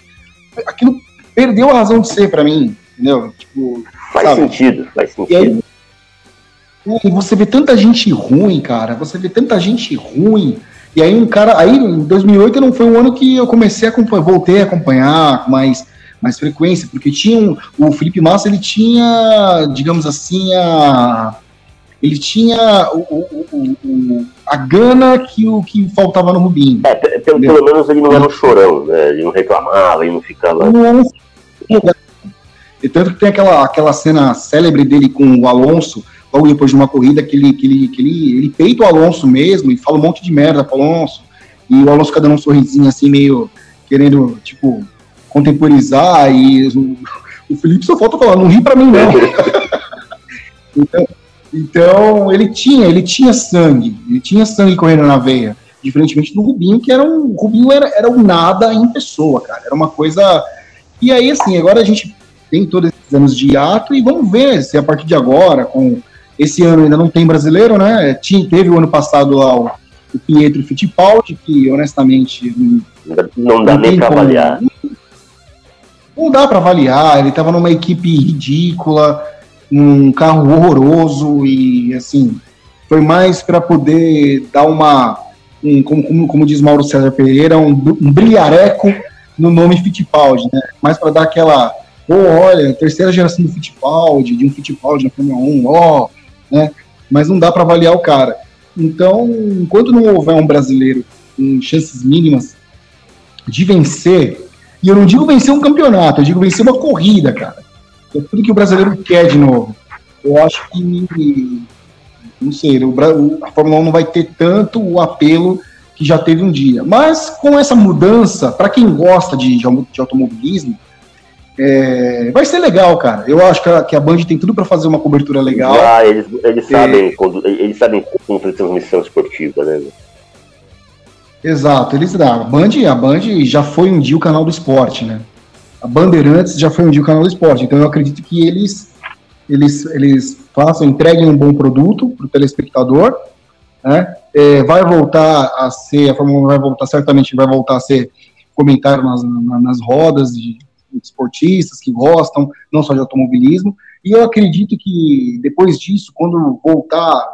aquilo perdeu a razão de ser para mim, entendeu? Tipo, faz sabe? sentido, faz sentido. E aí, e você vê tanta gente ruim, cara, você vê tanta gente ruim. E aí um cara, aí em 2008 não foi um ano que eu comecei a acompanhar, voltei a acompanhar com mais, mais frequência, porque tinha um, o Felipe Massa, ele tinha, digamos assim, a ele tinha o, o, o, a gana que o que faltava no Rubinho. É, pelo, pelo, menos ele não era um chorão, né? Ele não reclamava, ele não ficava. Não. E tanto que tem aquela, aquela cena célebre dele com o Alonso, logo depois de uma corrida, que ele, que ele, que ele, ele peita o Alonso mesmo e fala um monte de merda pro Alonso. E o Alonso fica dando um sorrisinho assim, meio querendo, tipo, contemporizar. E o, o Felipe só falta falar, não ri pra mim, não. então, então, ele tinha, ele tinha sangue, ele tinha sangue correndo na veia, diferentemente do Rubinho, que era um, Rubinho era, era um nada em pessoa, cara, era uma coisa, e aí, assim, agora a gente tem todos esses anos de hiato, e vamos ver se a partir de agora, com esse ano ainda não tem brasileiro, né, tinha, teve o ano passado lá o, o Pietro Fittipaldi, que honestamente... Não, não dá nem para avaliar. Não, não dá para avaliar, ele estava numa equipe ridícula, um carro horroroso e assim foi mais para poder dar uma um, como, como, como, diz Mauro César Pereira um, um brilhareco no nome Fittipaldi, né? Mais para dar aquela, oh, olha, terceira geração do Fittipaldi, de um Fittipaldi na Fórmula 1, ó, né? Mas não dá para avaliar o cara. Então, enquanto não houver um brasileiro com chances mínimas de vencer E eu não digo vencer um campeonato, eu digo vencer uma corrida, cara. É tudo que o brasileiro quer de novo. Eu acho que, não sei, a Fórmula 1 não vai ter tanto o apelo que já teve um dia. Mas com essa mudança, para quem gosta de, de automobilismo, é, vai ser legal, cara. Eu acho que a, que a Band tem tudo para fazer uma cobertura legal. Ah, eles, eles sabem, quando, eles sabem cumprir transmissão esportiva, né? Exato, eles a Band, a Band já foi um dia o canal do esporte, né? A Bandeirantes já foi um dia o canal do esporte. Então eu acredito que eles eles eles façam, entreguem um bom produto para o telespectador, né? É, vai voltar a ser, a Fórmula 1 vai voltar, certamente vai voltar a ser comentário nas, nas rodas de, esportistas que gostam, não só de automobilismo, e eu acredito que depois disso, quando voltar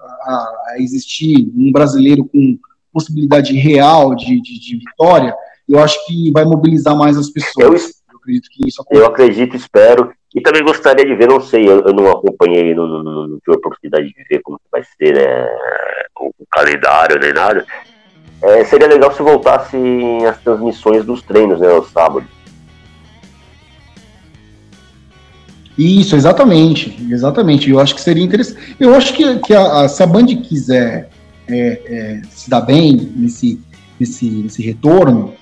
a, existir um brasileiro com possibilidade real de, de, de vitória, eu acho que vai mobilizar mais as pessoas. Eu, eu acredito que isso acontece. Eu acredito, espero, e também gostaria de ver, não sei, eu, eu não acompanhei, não, não, não, tive a oportunidade de ver como vai ser né, o, o calendário nem nada. É, seria legal se voltassem as transmissões dos treinos, né, aos sábados. Isso, exatamente, exatamente. Eu acho que seria interessante. Eu acho que, que a, a, se a Band quiser é, é, se dar bem nesse, nesse, nesse retorno,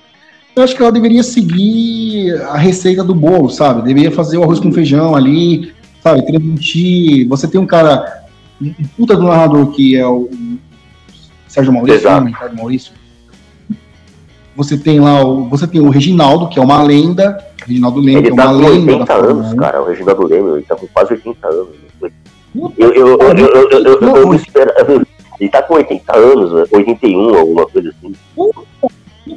eu acho que ela deveria seguir a receita do bolo, sabe? Deveria fazer o arroz com feijão ali, sabe? Transmitir. Você tem um cara, um puta do narrador que é o Sérgio Maurício, né? Ricardo Maurício. Você tem lá o, você tem o Reginaldo, que é uma lenda. Reginaldo Leme, ele que é tá uma com lenda. 80 anos, cara. O Reginaldo Leme, ele tá com quase 80 anos. Eu, eu, eu, eu, eu, eu, eu, eu espero. Ele tá com 80 anos, 81, alguma coisa assim.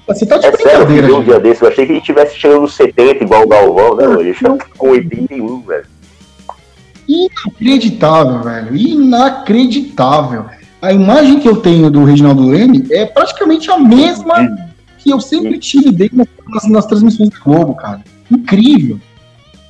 Você tá de é brincadeira. Sério, um dia desse, eu achei que ele tivesse chegando nos 70 igual o Galvão, né? Ele já tá com 81, velho. Inacreditável, velho. Inacreditável. A imagem que eu tenho do Reginaldo Leme é praticamente a mesma que eu sempre tive dele nas, nas transmissões do Globo, cara. Incrível.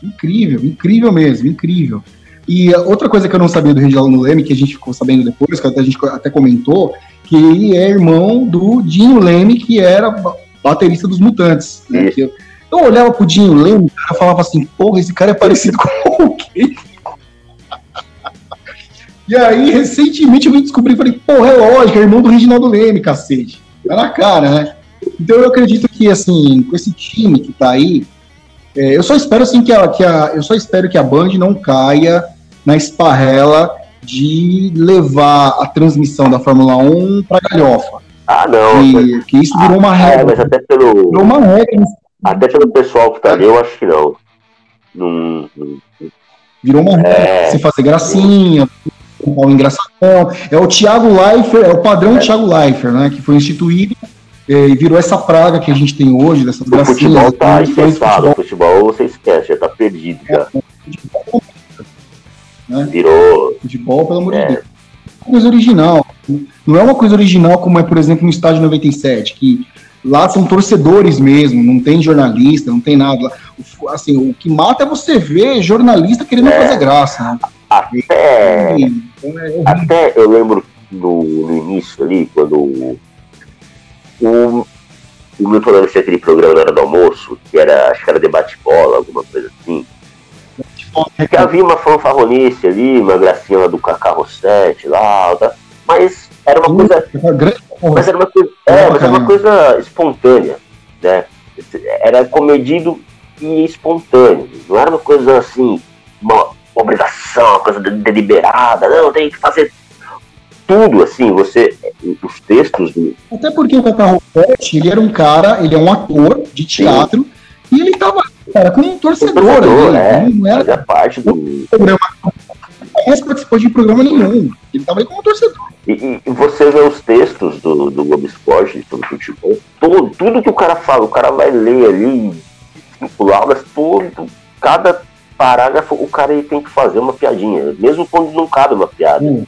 Incrível, incrível mesmo, incrível. E outra coisa que eu não sabia do Reginaldo Leme, que a gente ficou sabendo depois, que a gente até comentou, que ele é irmão do Dinho Leme, que era baterista dos Mutantes. Né? Eu, eu olhava pro Dinho Leme e falava assim, porra, esse cara é parecido com o quê? E aí, recentemente, eu me descobri e falei, porra, é lógico, é irmão do Reginaldo Leme, cacete. Tá na cara, né? Então eu acredito que, assim, com esse time que tá aí, é, eu só espero assim que a, que a, eu só espero que a Band não caia na esparrela de levar a transmissão da Fórmula 1 para galhofa. Ah, não. Que, que isso virou uma regra. É, mas até pelo. Virou uma regra. Até pelo pessoal que tá ali, eu acho que não. não, não virou uma regra. É, você fazer gracinha, o engraçadão. É o Thiago Leifert, é o padrão é. Thiago Leifert, né? Que foi instituído é, e virou essa praga que a gente tem hoje, dessas gracinhas. O futebol tá infestado, o futebol você esquece, já tá perdido já. É, né? Virou. Futebol, pelo amor é. de Deus. Coisa original. Não é uma coisa original como é, por exemplo, no estádio 97, que lá são torcedores mesmo, não tem jornalista, não tem nada. Assim, o que mata é você ver jornalista querendo é. fazer graça. Né? Até, então é até eu lembro no, no, início ali, quando o, o, programa tinha aquele programa na hora do almoço, que era, acho que era debate bola, alguma coisa assim. Que havia uma fanfarronice ali, uma gracinha lá do Cacá Rossetti lá, tá? mas era uma coisa. Mas era uma coisa, é, mas era uma coisa espontânea, né? Era comedido e espontâneo. Não era uma coisa assim, uma obrigação, uma coisa deliberada, não, tem que fazer tudo assim, você. Os textos do. Até porque o Cacá Rossetti, ele era um cara, ele é um ator de teatro, Sim. e ele tava cara, como um torcedor. Um torcedor é, não era parte do. Programa, não participou de programa nenhum. Ele tava aí como torcedor. E, e, você vê os textos do, do Globo Esporte sobre futebol, todo, tudo que o cara fala, o cara vai ler ali, cinco laudas, todo, cada parágrafo, o cara tem que fazer uma piadinha, mesmo quando não cabe uma piada. Hum.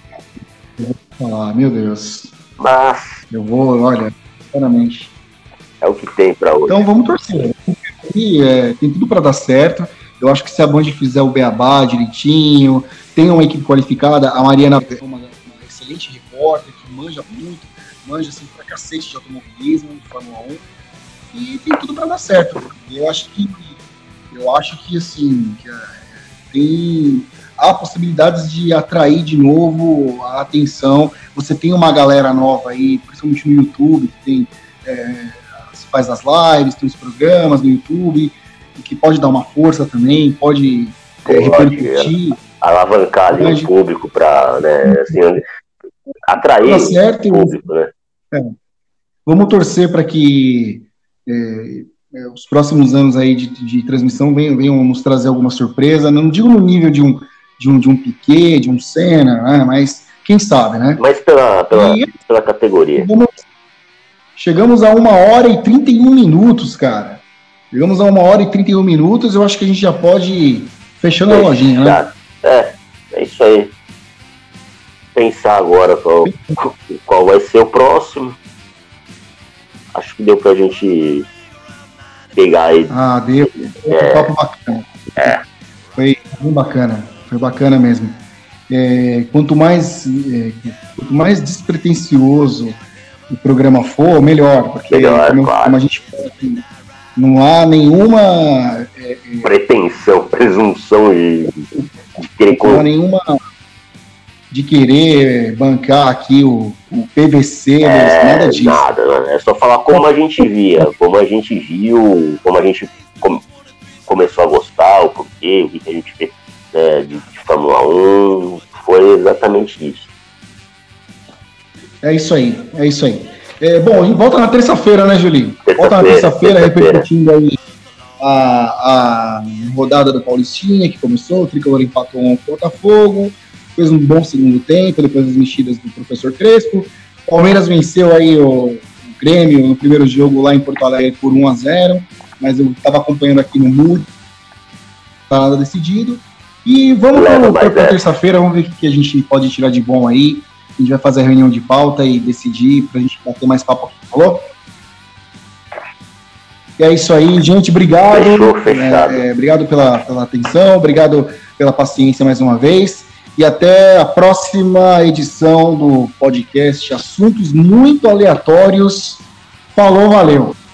Ah, meu Deus. Mas. Eu vou, olha, sinceramente. É o que tem para hoje. Então vamos torcer aqui, é, tem tudo para dar certo. Eu acho que se a Band fizer o beabá direitinho, tem uma equipe qualificada, a Mariana é uma, uma excelente repórter que manja muito, manja assim pra cacete de automobilismo, de Fórmula 1. e tem tudo para dar certo. Eu acho que eu acho que assim que, é, tem há possibilidades de atrair de novo a atenção. Você tem uma galera nova aí, principalmente no YouTube, que tem é, faz as lives, tem os programas no YouTube, que pode dar uma força também, pode é, repercutir. Alavancar ali o público para né, assim, atrair tá certo, o público, né? É. Vamos torcer para que é, é, os próximos anos aí de, de transmissão venham, venham, nos trazer alguma surpresa, não digo no nível de um, de um, de um Piquet, de um Senna, né, mas quem sabe, né? Mas pela, pela, e, pela categoria. Chegamos a uma hora e 31 minutos, cara. Chegamos a uma hora e 31 minutos, eu acho que a gente já pode ir fechando a lojinha, né? É, é isso aí. Pensar agora qual, qual vai ser o próximo. Acho que deu pra gente pegar aí. Ah, deu. É, um papo bacana. É. Foi bem bacana. Foi bacana mesmo. É, quanto mais é, quanto mais despretensioso o programa for, melhor, porque melhor, como, claro. como a gente não há nenhuma é, é, pretensão, presunção de, de querer não há nenhuma de querer bancar aqui o, o PVC, é, nada disso. Nada, né? é só falar como a gente via, como a gente viu, como a gente com, começou a gostar, o porquê, o que a gente fez né, de, de Fórmula 1, foi exatamente isso. É isso aí, é isso aí. É, bom, volta na terça-feira, né, Julinho? Volta na terça-feira, terça repercutindo aí a, a rodada do Paulistinha, que começou, o Tricolor empatou um Botafogo, fez um bom segundo tempo, depois das mexidas do professor Crespo. Palmeiras venceu aí o, o Grêmio no primeiro jogo lá em Porto Alegre por 1 a 0 mas eu estava acompanhando aqui no Mood, tá nada decidido. E vamos para terça-feira, vamos ver o que a gente pode tirar de bom aí. A gente vai fazer a reunião de pauta e decidir para a gente bater mais papo aqui, falou? E é isso aí, gente. Obrigado. Fechou, é, é, obrigado pela, pela atenção, obrigado pela paciência mais uma vez. E até a próxima edição do podcast Assuntos Muito Aleatórios. Falou, valeu!